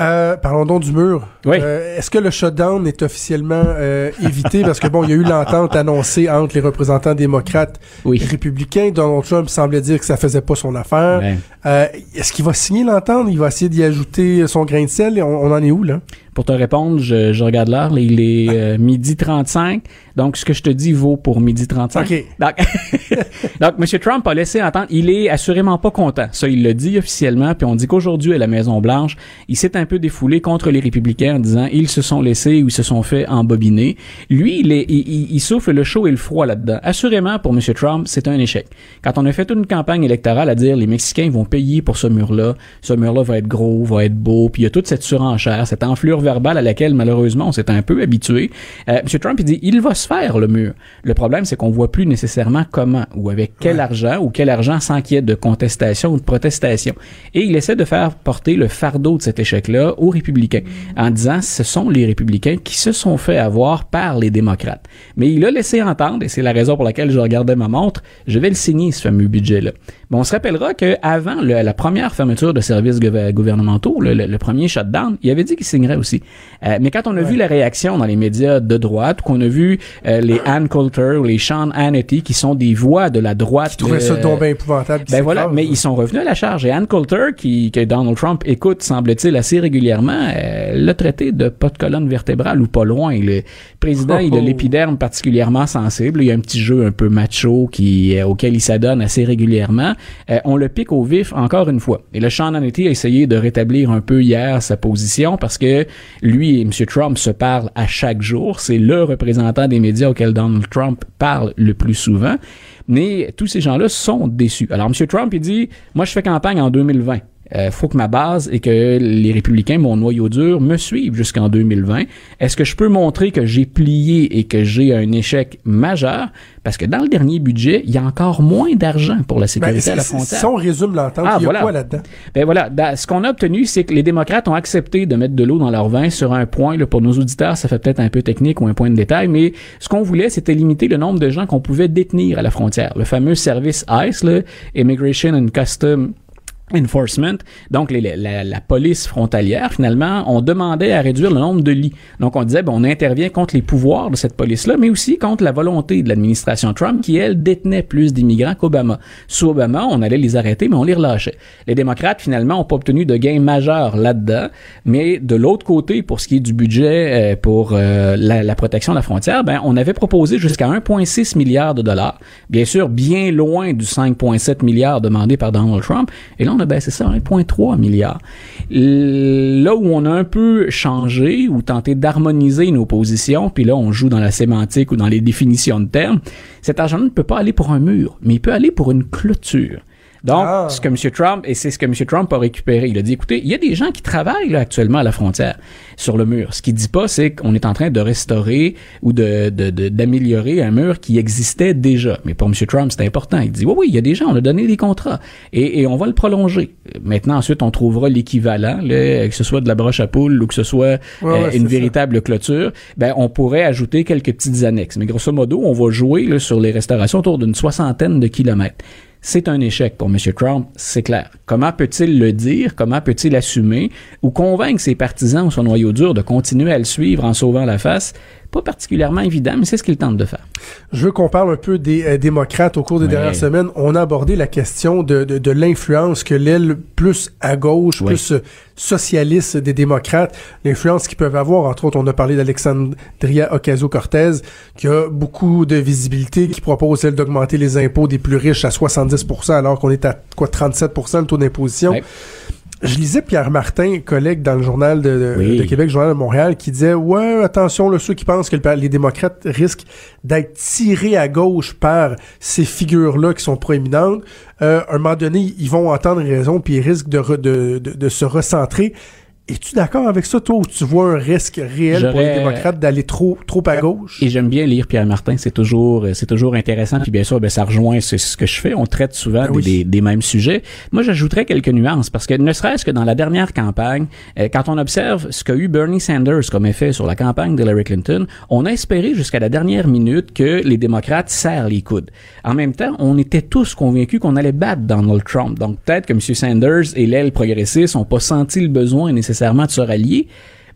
Euh, parlons donc du mur. Oui. Euh, Est-ce que le shutdown est officiellement euh, évité? Parce que bon, il y a eu l'entente annoncée entre les représentants démocrates Oui. et républicains. Donald Trump semblait dire que ça faisait pas son affaire. Ouais. Est-ce qu'il va signer l'entente? Il va essayer d'y ajouter son grain de sel? Et on, on en est où, là? Pour te répondre, je, je regarde l'heure, il est euh, midi 35. Donc, ce que je te dis vaut pour midi 35. OK. Donc, donc, M. Trump a laissé entendre, il est assurément pas content. Ça, il le dit officiellement, puis on dit qu'aujourd'hui, à la Maison-Blanche, il s'est un peu défoulé contre les républicains en disant, ils se sont laissés ou ils se sont fait embobiner. Lui, il, est, il, il- il souffle le chaud et le froid là-dedans. Assurément, pour M. Trump, c'est un échec. Quand on a fait toute une campagne électorale à dire, les Mexicains vont payer pour ce mur-là, ce mur-là va être gros, va être beau, puis il y a toute cette surenchère, cette enflure verbale à laquelle, malheureusement, on s'est un peu habitué. Euh, M. Trump, il dit, il va se faire, le mur. Le problème, c'est qu'on voit plus nécessairement comment ou avec quel argent ou quel argent sans qu'il y ait de contestation ou de protestation. Et il essaie de faire porter le fardeau de cet échec-là aux républicains en disant, ce sont les républicains qui se sont fait avoir par les démocrates. Mais il a laissé entendre, et c'est la raison pour laquelle je regardais ma montre, je vais le signer, ce fameux budget-là. On se rappellera qu'avant la première fermeture de services gouver- gouvernementaux, le, le- le premier shutdown, il avait dit qu'il signerait aussi. Euh, mais quand on a vu la réaction dans les médias de droite, qu'on a vu euh, les Ann Coulter ou les Sean Hannity, qui sont des voix de la droite... Je trouvais ça euh, donc bien épouvantable. ben voilà, mais ils sont revenus à la charge. Et Ann Coulter, qui, que Donald Trump écoute, semble-t-il, assez régulièrement, l'a traité de pas de colonne vertébrale ou pas loin. Le président, il a Oh. l'épiderme particulièrement sensible. Il y a un petit jeu un peu macho qui, auquel il s'adonne assez régulièrement. Euh, on le pique au vif encore une fois. Et le Sean Hannity a essayé de rétablir un peu hier sa position parce que lui et M. Trump se parlent à chaque jour. C'est le représentant des médias auquel Donald Trump parle le plus souvent. Mais tous ces gens-là sont déçus. Alors, M. Trump, il dit, moi, je fais campagne en 2020. Euh, faut que ma base et que les républicains, mon noyau dur, me suivent jusqu'en 2020. Est-ce que je peux montrer que j'ai plié et que j'ai un échec majeur? Parce que dans le dernier budget, il y a encore moins d'argent pour la Ben, sécurité à la frontière. si on résume l'entente, Ah, il y a voilà. quoi là-dedans? Ben voilà, ce qu'on a obtenu, c'est que les démocrates ont accepté de mettre de l'eau dans leur vin sur un point. Là, pour nos auditeurs, ça fait peut-être un peu technique ou un point de détail, mais ce qu'on voulait, c'était limiter le nombre de gens qu'on pouvait détenir à la frontière. Le fameux service ICE, là, Immigration and Custom enforcement, donc les- la, la police frontalière, finalement, on demandait à réduire le nombre de lits. Donc on disait, ben, on intervient contre les pouvoirs de cette police-là, mais aussi contre la volonté de l'administration Trump, qui, elle, détenait plus d'immigrants qu'Obama. Sous Obama, on allait les arrêter, mais on les relâchait. Les démocrates, finalement, ont pas obtenu de gains majeurs là-dedans, mais de l'autre côté, pour ce qui est du budget euh, pour euh, la, la protection de la frontière, ben, on avait proposé jusqu'à 1,6 milliard de dollars. Bien sûr, bien loin du 5,7 milliards demandé par Donald Trump. Et on a baissé ça à 1,3 milliard. Là où on a un peu changé ou tenté d'harmoniser nos positions, puis là, on joue dans la sémantique ou dans les définitions de termes, cet argent ne peut pas aller pour un mur, mais il peut aller pour une clôture. Donc, Ah. ce que M. Trump, et c'est ce que M. Trump a récupéré, il a dit, écoutez, il y a des gens qui travaillent là, actuellement à la frontière, sur le mur. Ce qu'il dit pas, c'est qu'on est en train de restaurer ou de, de- de- d'améliorer un mur qui existait déjà. Mais pour M. Trump, c'est important. Il dit, oui, oui, il y a des gens, on a donné des contrats et, et on va le prolonger. Maintenant, ensuite, on trouvera l'équivalent, là, que ce soit de la broche à poule ou que ce soit Ouais, euh, ouais, une ça. véritable clôture. Ben, on pourrait ajouter quelques petites annexes. Mais grosso modo, on va jouer là, sur les restaurations autour d'une soixantaine de kilomètres. C'est un échec pour M. Trump, c'est clair. Comment peut-il le dire? Comment peut-il assumer? Ou convaincre ses partisans ou son noyau dur de continuer à le suivre en sauvant la face? Pas particulièrement évident, mais c'est ce qu'il tente de faire. Je veux qu'on parle un peu des euh, démocrates au cours des dernières semaines. On a abordé la question de, de, de l'influence que l'aile plus à gauche, plus euh, socialiste des démocrates, l'influence qu'ils peuvent avoir. Entre autres, on a parlé d'Alexandria Ocasio-Cortez, qui a beaucoup de visibilité, qui propose, elle, d'augmenter les impôts des plus riches à 70 alors qu'on est à quoi 37 le taux d'imposition. Je lisais Pierre Martin, collègue dans le journal de, de- Oui. de Québec, journal de Montréal, qui disait ouais attention là, ceux qui pensent que le- les démocrates risquent d'être tirés à gauche par ces figures-là qui sont proéminentes. Euh, à un moment donné, ils vont entendre raison puis ils risquent de, re- de, de, de se recentrer. Es-tu d'accord avec ça, toi, ou tu vois un risque réel pour les démocrates d'aller trop trop à gauche? Et j'aime bien lire Pierre Martin, c'est toujours c'est toujours intéressant puis bien sûr ben ça rejoint ce, ce que je fais, on traite souvent Ah des, oui. des, des mêmes sujets. Moi j'ajouterais quelques nuances parce que ne serait-ce que dans la dernière campagne, euh, quand on observe ce qu'a eu Bernie Sanders comme effet sur la campagne d'Hillary Clinton, on a espéré jusqu'à la dernière minute que les démocrates serrent les coudes. En même temps, on était tous convaincus qu'on allait battre Donald Trump. Donc peut-être que M. Sanders et l'aile progressiste n'ont pas senti le besoin nécessairement de se rallier,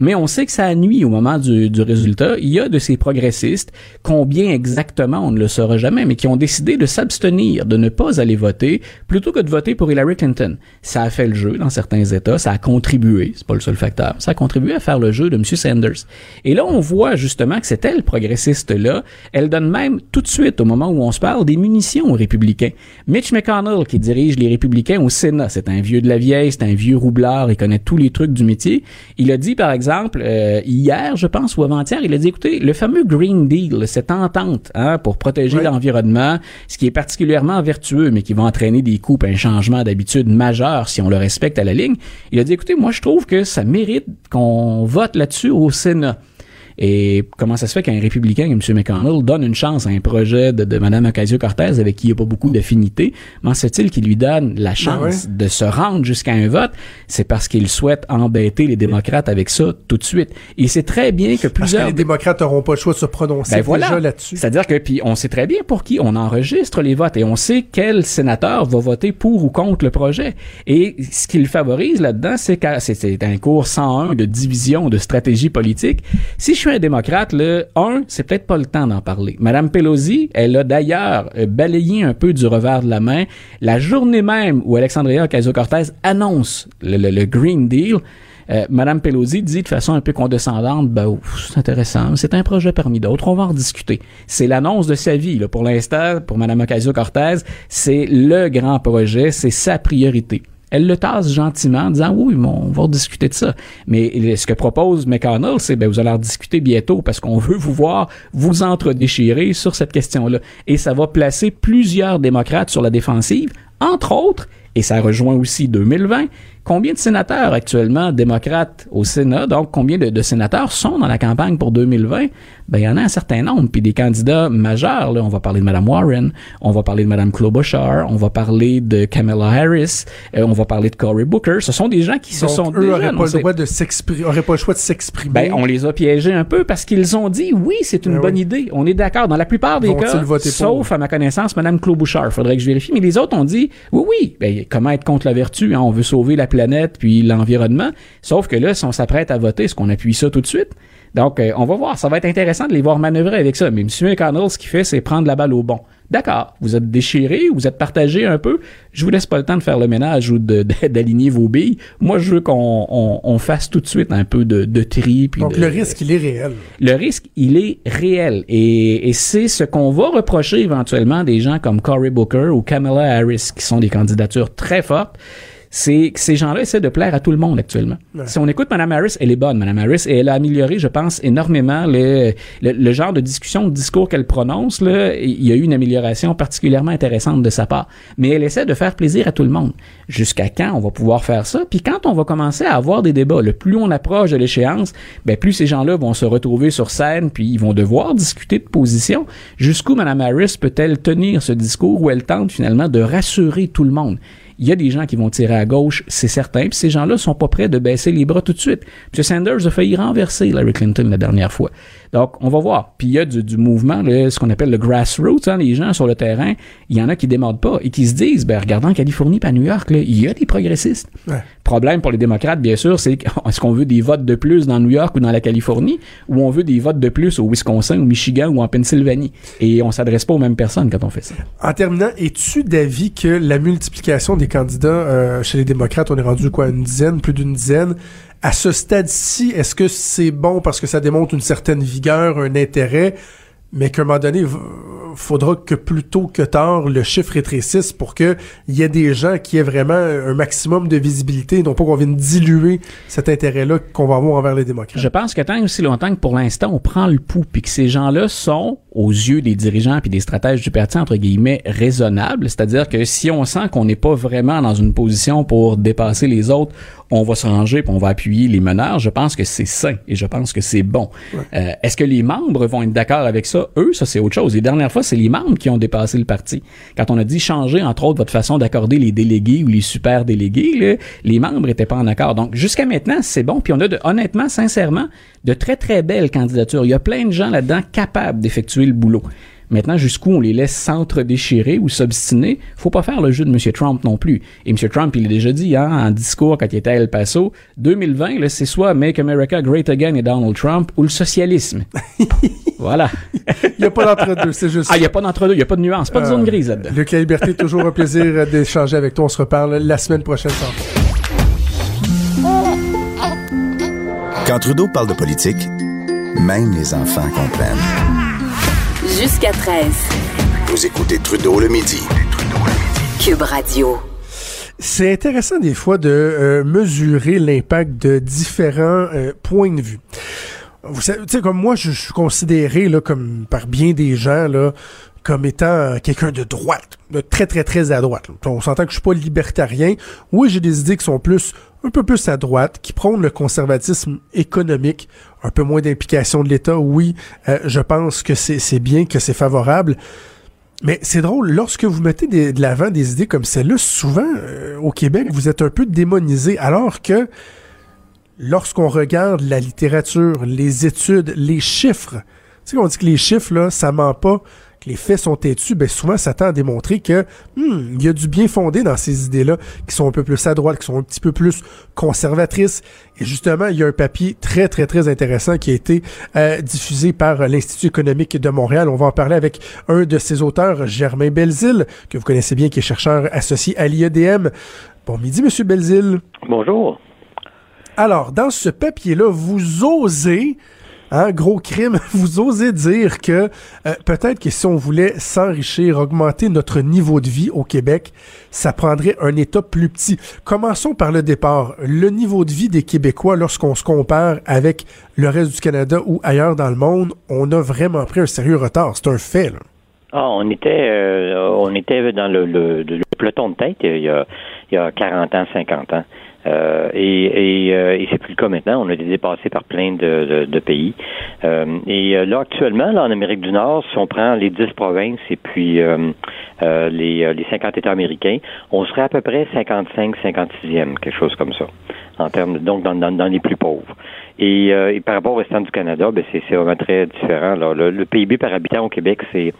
mais on sait que ça nuit au moment du, du résultat. Il y a de ces progressistes, combien exactement on ne le saura jamais, mais qui ont décidé de s'abstenir, de ne pas aller voter, plutôt que de voter pour Hillary Clinton. Ça a fait le jeu dans certains États, ça a contribué, c'est pas le seul facteur, ça a contribué à faire le jeu de M. Sanders. Et là, on voit justement que c'est elle, progressiste-là, elle donne même tout de suite, au moment où on se parle, des munitions aux républicains. Mitch McConnell, qui dirige les républicains au Sénat, c'est un vieux de la vieille, c'est un vieux roublard, il connaît tous les trucs du métier. Il a dit, par exemple, euh, hier, je pense, ou avant-hier, il a dit, écoutez, le fameux Green Deal, cette entente hein, pour protéger l'environnement, ce qui est particulièrement vertueux, mais qui va entraîner des coupes, un changement d'habitude majeur si on le respecte à la ligne, il a dit, écoutez, moi, je trouve que ça mérite qu'on vote là-dessus au Sénat. Et comment ça se fait qu'un républicain comme M. McConnell donne une chance à un projet de, de Mme Ocasio-Cortez avec qui il n'y a pas beaucoup d'affinité? Comment se fait-il qu'il lui donne la chance ouais. de se rendre jusqu'à un vote? C'est parce qu'il souhaite embêter les démocrates avec ça tout de suite. Il sait très bien que Parce que plusieurs... les démocrates n'auront pas le choix de se prononcer Ben voilà. déjà là-dessus. C'est-à-dire que puis on sait très bien pour qui on enregistre les votes et on sait quel sénateur va voter pour ou contre le projet. Et ce qu'il favorise là-dedans, c'est c'est- c'est un cours 101 de division de stratégie politique. Si je suis un démocrate, le un, c'est peut-être pas le temps d'en parler. Madame Pelosi, elle a d'ailleurs euh, balayé un peu du revers de la main la journée même où Alexandria Ocasio-Cortez annonce le, Green Deal. Euh, Madame Pelosi dit de façon un peu condescendante, ben c'est intéressant, c'est un projet parmi d'autres, on va en rediscuter. C'est l'annonce de sa vie, pour l'instant, pour Madame Ocasio-Cortez, c'est le grand projet, c'est sa priorité. Elle le tasse gentiment en disant oui, on va discuter de ça. Mais ce que propose McConnell, c'est ben vous allez en discuter bientôt parce qu'on veut vous voir vous entre-déchirer sur cette question-là. Et ça va placer plusieurs démocrates sur la défensive, entre autres, et ça rejoint aussi 2020, combien de sénateurs actuellement démocrates au Sénat, donc combien de, de sénateurs sont dans la campagne pour 2020? Ben, il y en a un certain nombre. Puis des candidats majeurs, là, on va parler de Mme Warren, on va parler de Mme Klobuchar, on va parler de Kamala Harris, euh, on va parler de Cory Booker. Ce sont des gens qui se sont eux déjà n'auraient pas le droit de s'exprimer, auraient pas le choix de s'exprimer. Ben, on les a piégés un peu parce qu'ils ont dit oui, c'est une Ben bonne oui. idée. On est d'accord. Dans la plupart des cas, sauf à ma connaissance, Mme Klobuchar. Faudrait que je vérifie. Mais les autres ont dit oui, oui. Ben, comment être contre la vertu? hein? On veut sauver la planète puis l'environnement. Sauf que là, si on s'apprête à voter, est-ce qu'on appuie ça tout de suite? Donc, euh, on va voir. Ça va être intéressant de les voir manœuvrer avec ça. Mais M. McConnell, ce qu'il fait, c'est prendre la balle au bon. D'accord, vous êtes déchiré, vous êtes partagé un peu. Je vous laisse pas le temps de faire le ménage ou d'aligner vos billes. Moi, je veux qu'on on, on fasse tout de suite un peu de, de tri. puis Donc, de- le risque, il est réel. le risque, il est réel. Et, et c'est ce qu'on va reprocher éventuellement des gens comme Cory Booker ou Kamala Harris, qui sont des candidatures très fortes. C'est que ces gens-là essaient de plaire à tout le monde actuellement. Si on écoute Mme Harris, elle est bonne, Mme Harris, et elle a amélioré, je pense, énormément le, le, le genre de discussion, de discours qu'elle prononce. Là, il y a eu une amélioration particulièrement intéressante de sa part. Mais elle essaie de faire plaisir à tout le monde. Jusqu'à quand on va pouvoir faire ça? Puis quand on va commencer à avoir des débats, le plus on approche de l'échéance, ben plus ces gens-là vont se retrouver sur scène, puis ils vont devoir discuter de position. Jusqu'où Mme Harris peut-elle tenir ce discours où elle tente finalement de rassurer tout le monde? Il y a des gens qui vont tirer à gauche, c'est certain, puis ces gens-là sont pas prêts de baisser les bras tout de suite. M. Sanders a failli renverser Hillary Clinton la dernière fois. Donc, on va voir. Puis il y a du, du mouvement, ce qu'on appelle le grassroots, hein, les gens sur le terrain, il y en a qui démordent pas et qui se disent, ben, regardant en Californie pas à New York, là, il y a des progressistes. Ouais. Problème pour les démocrates, bien sûr, c'est est-ce qu'on veut des votes de plus dans New York ou dans la Californie, ou on veut des votes de plus au Wisconsin, au Michigan ou en Pennsylvanie? Et on s'adresse pas aux mêmes personnes quand on fait ça. En terminant, es-tu d'avis que la multiplication des candidats euh, chez les démocrates, on est rendu quoi, une dizaine, plus d'une dizaine, à ce stade-ci, est-ce que c'est bon parce que ça démontre une certaine vigueur, un intérêt, mais qu'à un moment donné, faudra que plus tôt que tard, le chiffre rétrécisse pour que il y ait des gens qui aient vraiment un maximum de visibilité, non pas qu'on vienne diluer cet intérêt-là qu'on va avoir envers les démocrates. Je pense que tant aussi longtemps que pour l'instant, on prend le pouls, puis que ces gens-là sont, aux yeux des dirigeants puis des stratèges du parti, entre guillemets, raisonnables. C'est-à-dire que si on sent qu'on n'est pas vraiment dans une position pour dépasser les autres, on va se ranger puis on va appuyer les meneurs. Je pense que c'est sain et je pense que c'est bon. Euh, Est-ce que les membres vont être d'accord avec ça? Eux, ça, c'est autre chose. Les dernières fois, c'est les membres qui ont dépassé le parti. Quand on a dit changer, entre autres, votre façon d'accorder les délégués ou les super délégués, là, les membres étaient pas en accord. Donc, jusqu'à maintenant, c'est bon. Puis on a, de, honnêtement, sincèrement, de très, très belles candidatures. Il y a plein de gens là-dedans capables d'effectuer le boulot. Maintenant, jusqu'où on les laisse s'entre-déchirer ou s'obstiner, faut pas faire le jeu de M. Trump non plus. Et M. Trump, il l'a déjà dit hein, en discours quand il était à El Paso, 2020, là, c'est soit Make America Great Again et Donald Trump ou le socialisme. voilà. Il n'y a pas d'entre-deux, c'est juste Ah, il n'y a pas d'entre-deux, il n'y a pas de nuance, pas de Euh, zone grise là-dedans. Luc La Liberté, toujours un plaisir d'échanger avec toi. On se reparle la semaine prochaine. sans. Quand Trudeau parle de politique, même les enfants comprennent. Jusqu'à 13. Vous écoutez Trudeau le midi. Cube Radio. C'est intéressant des fois de euh, mesurer l'impact de différents euh, points de vue. Vous savez, tu sais, comme moi, je, je suis considéré là, comme par bien des gens là, comme étant euh, quelqu'un de droite, de très très très à droite. On s'entend que je suis pas libertarien. Oui, j'ai des idées qui sont plus un peu plus à droite, qui prônent le conservatisme économique, un peu moins d'implication de l'État. Oui, euh, je pense que c'est bien, que c'est favorable. Mais c'est drôle, lorsque vous mettez de l'avant des idées comme celle-là, souvent euh, au Québec, vous êtes un peu démonisé, alors que lorsqu'on regarde la littérature, les études, les chiffres, tu sais, on dit que les chiffres, là, ça ment pas, que les faits sont têtus, ben souvent, ça tend à démontrer que hmm, il y a du bien fondé dans ces idées-là, qui sont un peu plus à droite, qui sont un petit peu plus conservatrices. Et justement, il y a un papier très, très, très intéressant qui a été euh, diffusé par l'Institut économique de Montréal. On va en parler avec un de ses auteurs, Germain Belzile, que vous connaissez bien, qui est chercheur associé à l'IEDM. Bon midi, Monsieur Belzile. Bonjour. Alors, dans ce papier-là, vous osez, hein, gros crime, vous osez dire que euh, peut-être que si on voulait s'enrichir, augmenter notre niveau de vie au Québec, ça prendrait un État plus petit. Commençons par le départ. Le niveau de vie des Québécois, lorsqu'on se compare avec le reste du Canada ou ailleurs dans le monde, on a vraiment pris un sérieux retard. C'est un fait. Là. Ah, on était euh, on était dans le, le, le peloton de tête il y a, il y a 40 ans, 50 ans. Euh, et euh, et c'est plus le cas maintenant. On a été dépassé par plein de, pays. Euh, et là, actuellement, là, en Amérique du Nord, si on prend les 10 provinces et puis les, les 50 États américains, on serait à peu près 55, 56e, quelque chose comme ça, en termes de, donc dans, les plus pauvres. Et, par rapport au restant du Canada, ben c'est vraiment très différent. Le, le PIB par habitant au Québec, c'est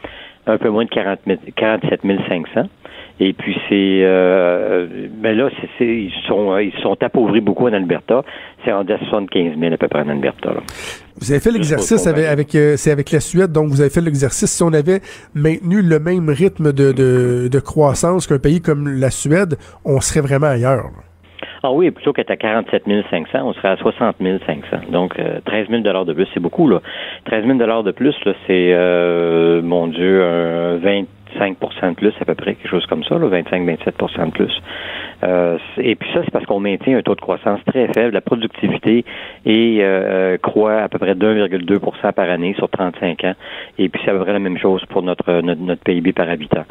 un peu moins de 40 000 47 500. Et puis c'est euh, ben là, ils sont ils sont appauvris beaucoup en Alberta. C'est rendu à 75 000 à peu près en Alberta. Là. Vous avez fait l'exercice avec, avec euh, c'est avec la Suède, donc vous avez fait l'exercice. Si on avait maintenu le même rythme de, de, de croissance qu'un pays comme la Suède, on serait vraiment ailleurs. là. Ah oui, plutôt qu'être à 47 500, on serait à 60 500. Donc, euh, 13 000 de plus, c'est beaucoup, là. 13 000 de plus, là, c'est, euh, mon Dieu, un 25% de plus à peu près, quelque chose comme ça, 25-27% de plus. Euh, et puis ça, c'est parce qu'on maintient un taux de croissance très faible. La productivité est, euh, croît à peu près 1,2% par année sur 35 ans. Et puis c'est à peu près la même chose pour notre, notre, notre PIB par habitant.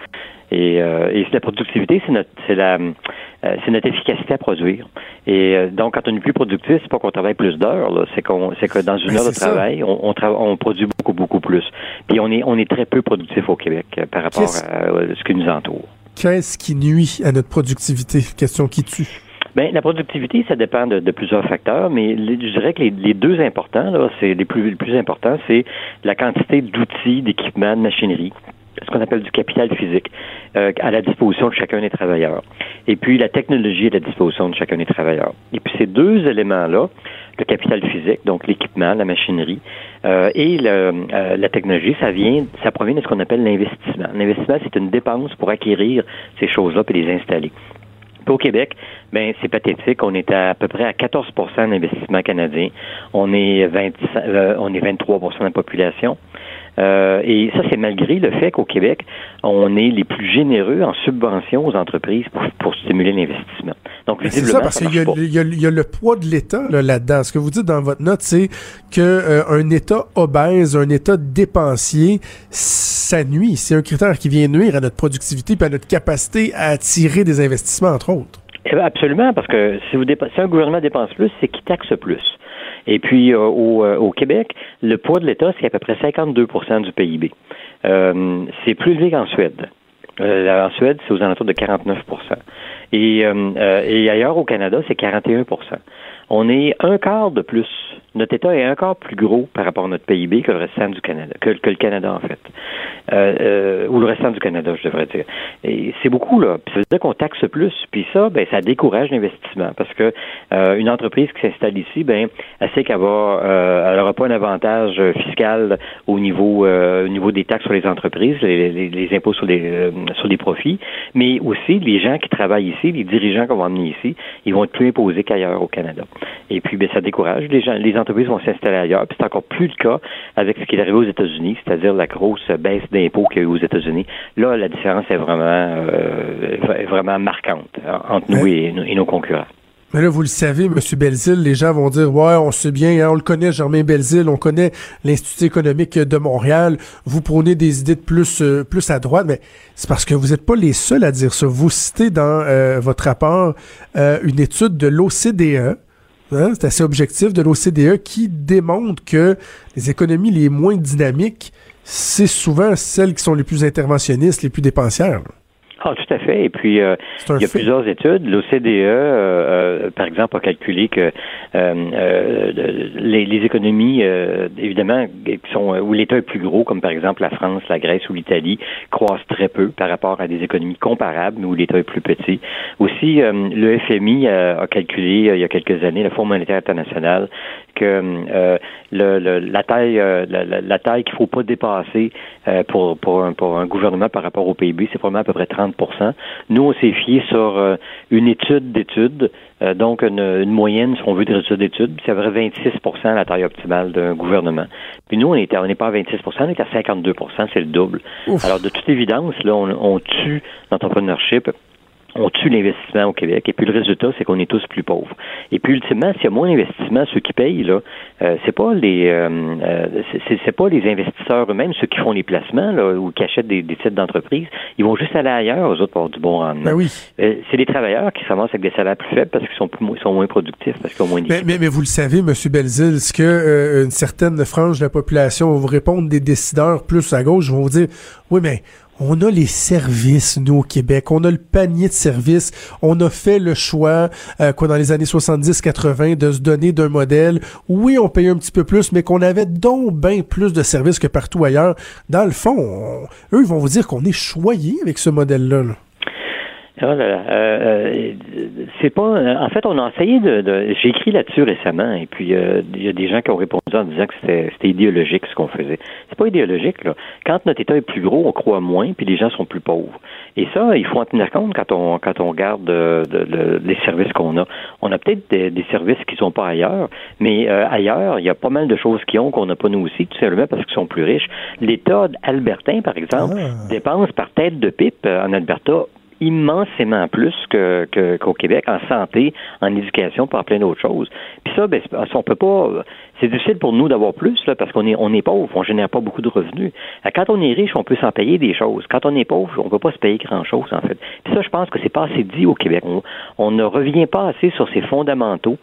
Et, euh, et la productivité, c'est notre, c'est la, euh, c'est notre efficacité à produire. Et euh, donc, quand on est plus productif, c'est pas qu'on travaille plus d'heures, là. c'est qu'on, c'est que dans une Ben, heure de travail, on, on, on produit beaucoup, beaucoup plus. Puis on est, on est très peu productif au Québec euh, par rapport Qu'est-ce- à, euh, ce qui nous entoure. Qu'est-ce qui nuit à notre productivité? Question qui tue. Ben, la productivité, ça dépend de, plusieurs facteurs, mais je dirais que les, les deux importants, là, c'est les plus, les plus importants, c'est la quantité d'outils, d'équipements, de machinerie, ce qu'on appelle du capital physique, euh, à la disposition de chacun des travailleurs. Et puis la technologie à la disposition de chacun des travailleurs. Et puis ces deux éléments-là, le capital physique, donc l'équipement, la machinerie, euh, et le, euh, la technologie, ça vient, ça provient de ce qu'on appelle l'investissement. L'investissement, c'est une dépense pour acquérir ces choses-là et les installer. Puis au Québec, ben c'est pathétique. On est à, peu près à 14% d'investissement canadien. On est 20, euh, on est 23% de la population. Euh, et ça, c'est malgré le fait qu'au Québec, on est les plus généreux en subventions aux entreprises pour, pour stimuler l'investissement. Donc, C'est ça, parce qu'il y, a- y y le poids de l'État là, là-dedans. Ce que vous dites dans votre note, c'est que euh, un État obèse, un État dépensier, ça nuit. C'est un critère qui vient nuire à notre productivité et à notre capacité à attirer des investissements, entre autres. Eh ben, Absolument, parce que si, vous si un gouvernement dépense plus, c'est qu'il taxe plus. Et puis euh, au, euh, au Québec, le poids de l'État, c'est à peu près 52% du PIB. Euh, c'est plus élevé qu'en Suède. En Suède, c'est aux alentours de 49 et, et ailleurs au Canada, c'est 41% On est un quart de plus. Notre État est quart plus gros par rapport à notre PIB que le restant du Canada, que, le Canada en fait, euh, euh, ou le restant du Canada, je devrais dire. Et c'est beaucoup là. Puis ça veut dire qu'on taxe plus. Puis ça, ben ça décourage l'investissement parce que euh, une entreprise qui s'installe ici, ben elle sait qu'elle va, euh, elle n'aura pas un avantage fiscal au niveau, euh, au niveau des taxes sur les entreprises, les, les- les impôts sur les, euh, sur les profits, mais aussi les gens qui travaillent ici, les dirigeants qu'on va emmener ici, ils vont être plus imposés qu'ailleurs au Canada. Et puis, ben, ça décourage. Les gens, les entreprises vont s'installer ailleurs. Puis c'est encore plus le cas avec ce qui est arrivé aux États-Unis, c'est-à-dire la grosse baisse d'impôts qu'il y a eu aux États-Unis. Là, la différence est vraiment, euh, vraiment marquante hein, entre nous et, et nos concurrents. Mais là, vous le savez, M. Belzile, les gens vont dire, ouais, on sait bien, hein, on le connaît, Germain Belzile, on connaît l'Institut économique de Montréal, vous prônez des idées de plus, euh, plus à droite, mais c'est parce que vous n'êtes pas les seuls à dire ça. Vous citez dans euh, votre rapport euh, une étude de l'OCDE, hein, c'est assez objectif, de l'OCDE, qui démontre que les économies les moins dynamiques, c'est souvent celles qui sont les plus interventionnistes, les plus dépensières. Ah, tout à fait. Et puis, euh, il y a fait. plusieurs études. L'OCDE, euh, euh, par exemple, a calculé que euh, euh, les, les économies, euh, évidemment, qui sont où l'État est plus gros, comme par exemple la France, la Grèce ou l'Italie, croissent très peu par rapport à des économies comparables, mais où l'État est plus petit. Aussi, euh, le FMI a, calculé il y a quelques années, le Fonds monétaire international, que euh, le, le- la taille, la, la- la taille qu'il faut pas dépasser euh, pour pour un, pour un gouvernement par rapport au PIB, c'est probablement à peu près 30 Nous, on s'est fié sur euh, une étude d'études, euh, donc une, une moyenne, si on veut, des résultats d'études, puis peu près 26 la taille optimale d'un gouvernement. Puis nous, on n'est pas à 26 on est à 52% c'est le double. Ouf. Alors, de toute évidence, là, on, on tue l'entrepreneurship on tue l'investissement au Québec. Et puis le résultat, c'est qu'on est tous plus pauvres. Et puis ultimement, s'il y a moins d'investissement, ceux qui payent là, euh, c'est pas les euh, euh c'est pas les investisseurs eux-mêmes, ceux qui font les placements là, ou qui achètent des, des titres d'entreprise. Ils vont juste aller ailleurs, aux autres pour avoir du bon rendement. Ben oui. Euh, c'est les travailleurs qui s'avancent avec des salaires plus faibles parce qu'ils sont plus, ils sont moins productifs, parce qu'ils ont moins mais, mais, mais, vous le savez, M. Belzil, ce que euh, une certaine frange de la population va vous répondre des décideurs plus à gauche, vont vous dire Oui, mais on a les services, nous, au Québec. On a le panier de services. On a fait le choix, euh, quoi, dans les années 70-80, de se donner d'un modèle. Oui, on paye un petit peu plus, mais qu'on avait donc bien plus de services que partout ailleurs. Dans le fond, eux, ils vont vous dire qu'on est choyé avec ce modèle-là. là Oh là là. Euh, euh, c'est pas. Euh, en fait, on a essayé de. de J'ai écrit là-dessus récemment, et puis euh, il y a des gens qui ont répondu en disant que c'était, c'était idéologique ce qu'on faisait. C'est pas idéologique là. Quand notre État est plus gros, on croit moins, puis les gens sont plus pauvres. Et ça, il faut en tenir compte quand on quand on regarde de, de, les services qu'on a. On a peut-être des, des services qui sont pas ailleurs, mais ailleurs, il y a pas mal de choses qui ont qu'on n'a pas nous aussi, tout simplement parce qu'ils sont plus riches. L'État albertain, par exemple, ah. dépense par tête de pipe en Alberta immensément plus que, qu'au Québec en santé, en éducation, par plein d'autres choses. Puis ça, ben, on peut pas. C'est difficile pour nous d'avoir plus là, parce qu'on est on est pauvre, on génère pas beaucoup de revenus. Quand on est riche, on peut s'en payer des choses. Quand on est pauvre, on peut pas se payer grand chose en fait. Puis ça, je pense que c'est pas assez dit au Québec. on ne revient pas assez sur ces fondamentaux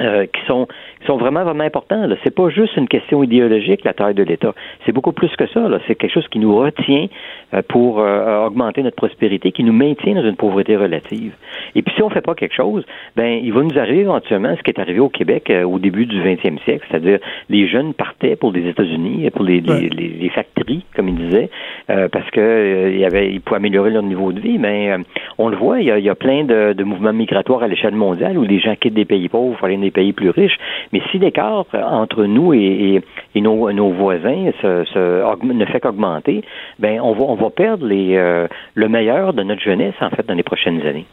euh, qui sont qui sont vraiment vraiment importants. C'est pas juste une question idéologique la taille de l'État. C'est beaucoup plus que ça. C'est quelque chose qui nous retient euh, pour euh, augmenter notre prospérité, qui nous maintient dans une pauvreté relative. Et puis si on fait pas quelque chose, ben il va nous arriver éventuellement ce qui est arrivé au Québec au début du 20e siècle, c'est-à-dire les jeunes partaient pour les États-Unis, pour les, les, les, factories, comme ils disaient, parce que il y avait ils pouvaient améliorer leur niveau de vie. Mais on le voit, il y a, il y a plein de, de, mouvements migratoires à l'échelle mondiale où les gens quittent des pays pauvres pour aller des pays plus riches. Mais si l'écart entre nous et, nos, voisins ne fait qu'augmenter, ben on va, perdre euh, le meilleur de notre jeunesse, en fait, dans les prochaines années.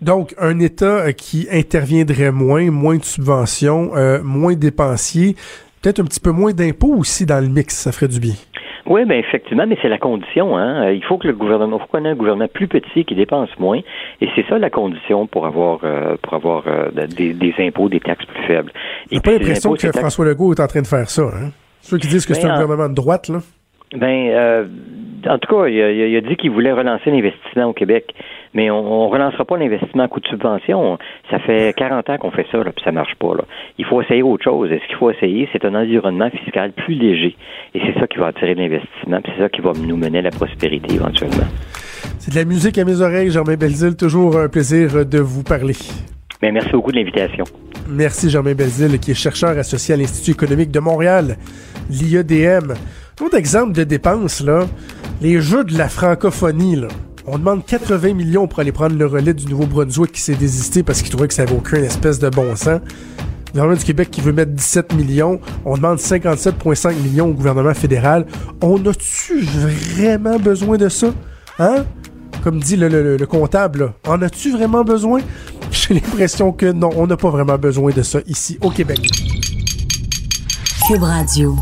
Donc, un État euh, qui interviendrait moins, moins de subventions, euh, moins dépensiers, peut-être un petit peu moins d'impôts aussi dans le mix, ça ferait du bien. Oui, bien effectivement, mais c'est la condition. Hein? Euh, il faut que le gouvernement, faut qu'on ait un gouvernement plus petit qui dépense moins, et c'est ça la condition pour avoir euh, pour avoir euh, des, impôts, des taxes plus faibles. J'ai pas l'impression que François Legault est en train de faire ça. Hein? Ceux qui disent que c'est ben, un gouvernement de droite, là. Ben, en tout cas, il a dit qu'il voulait relancer l'investissement au Québec mais on, ne relancera pas l'investissement à coût de subvention. Ça fait 40 ans qu'on fait ça, là, puis ça marche pas. Là. Il faut essayer autre chose. Et ce qu'il faut essayer, c'est un environnement fiscal plus léger. Et c'est ça qui va attirer l'investissement, puis c'est ça qui va nous mener à la prospérité éventuellement. C'est de la musique à mes oreilles, Germain Belzile. Toujours un plaisir de vous parler. Mais merci beaucoup de l'invitation. Merci, Germain Belzile, qui est chercheur associé à l'Institut économique de Montréal, l'IEDM. Autre exemple de dépenses, là, les jeux de la francophonie, là. On demande 80 millions pour aller prendre le relais du Nouveau-Brunswick qui s'est désisté parce qu'il trouvait que ça n'avait aucune espèce de bon sens. Le gouvernement du Québec qui veut mettre 17 millions. On demande 57,5 millions au gouvernement fédéral. On a-tu vraiment besoin de ça? Hein? Comme dit le, comptable, en as-tu vraiment besoin? J'ai l'impression que non, on n'a pas vraiment besoin de ça ici au Québec. Cube Radio.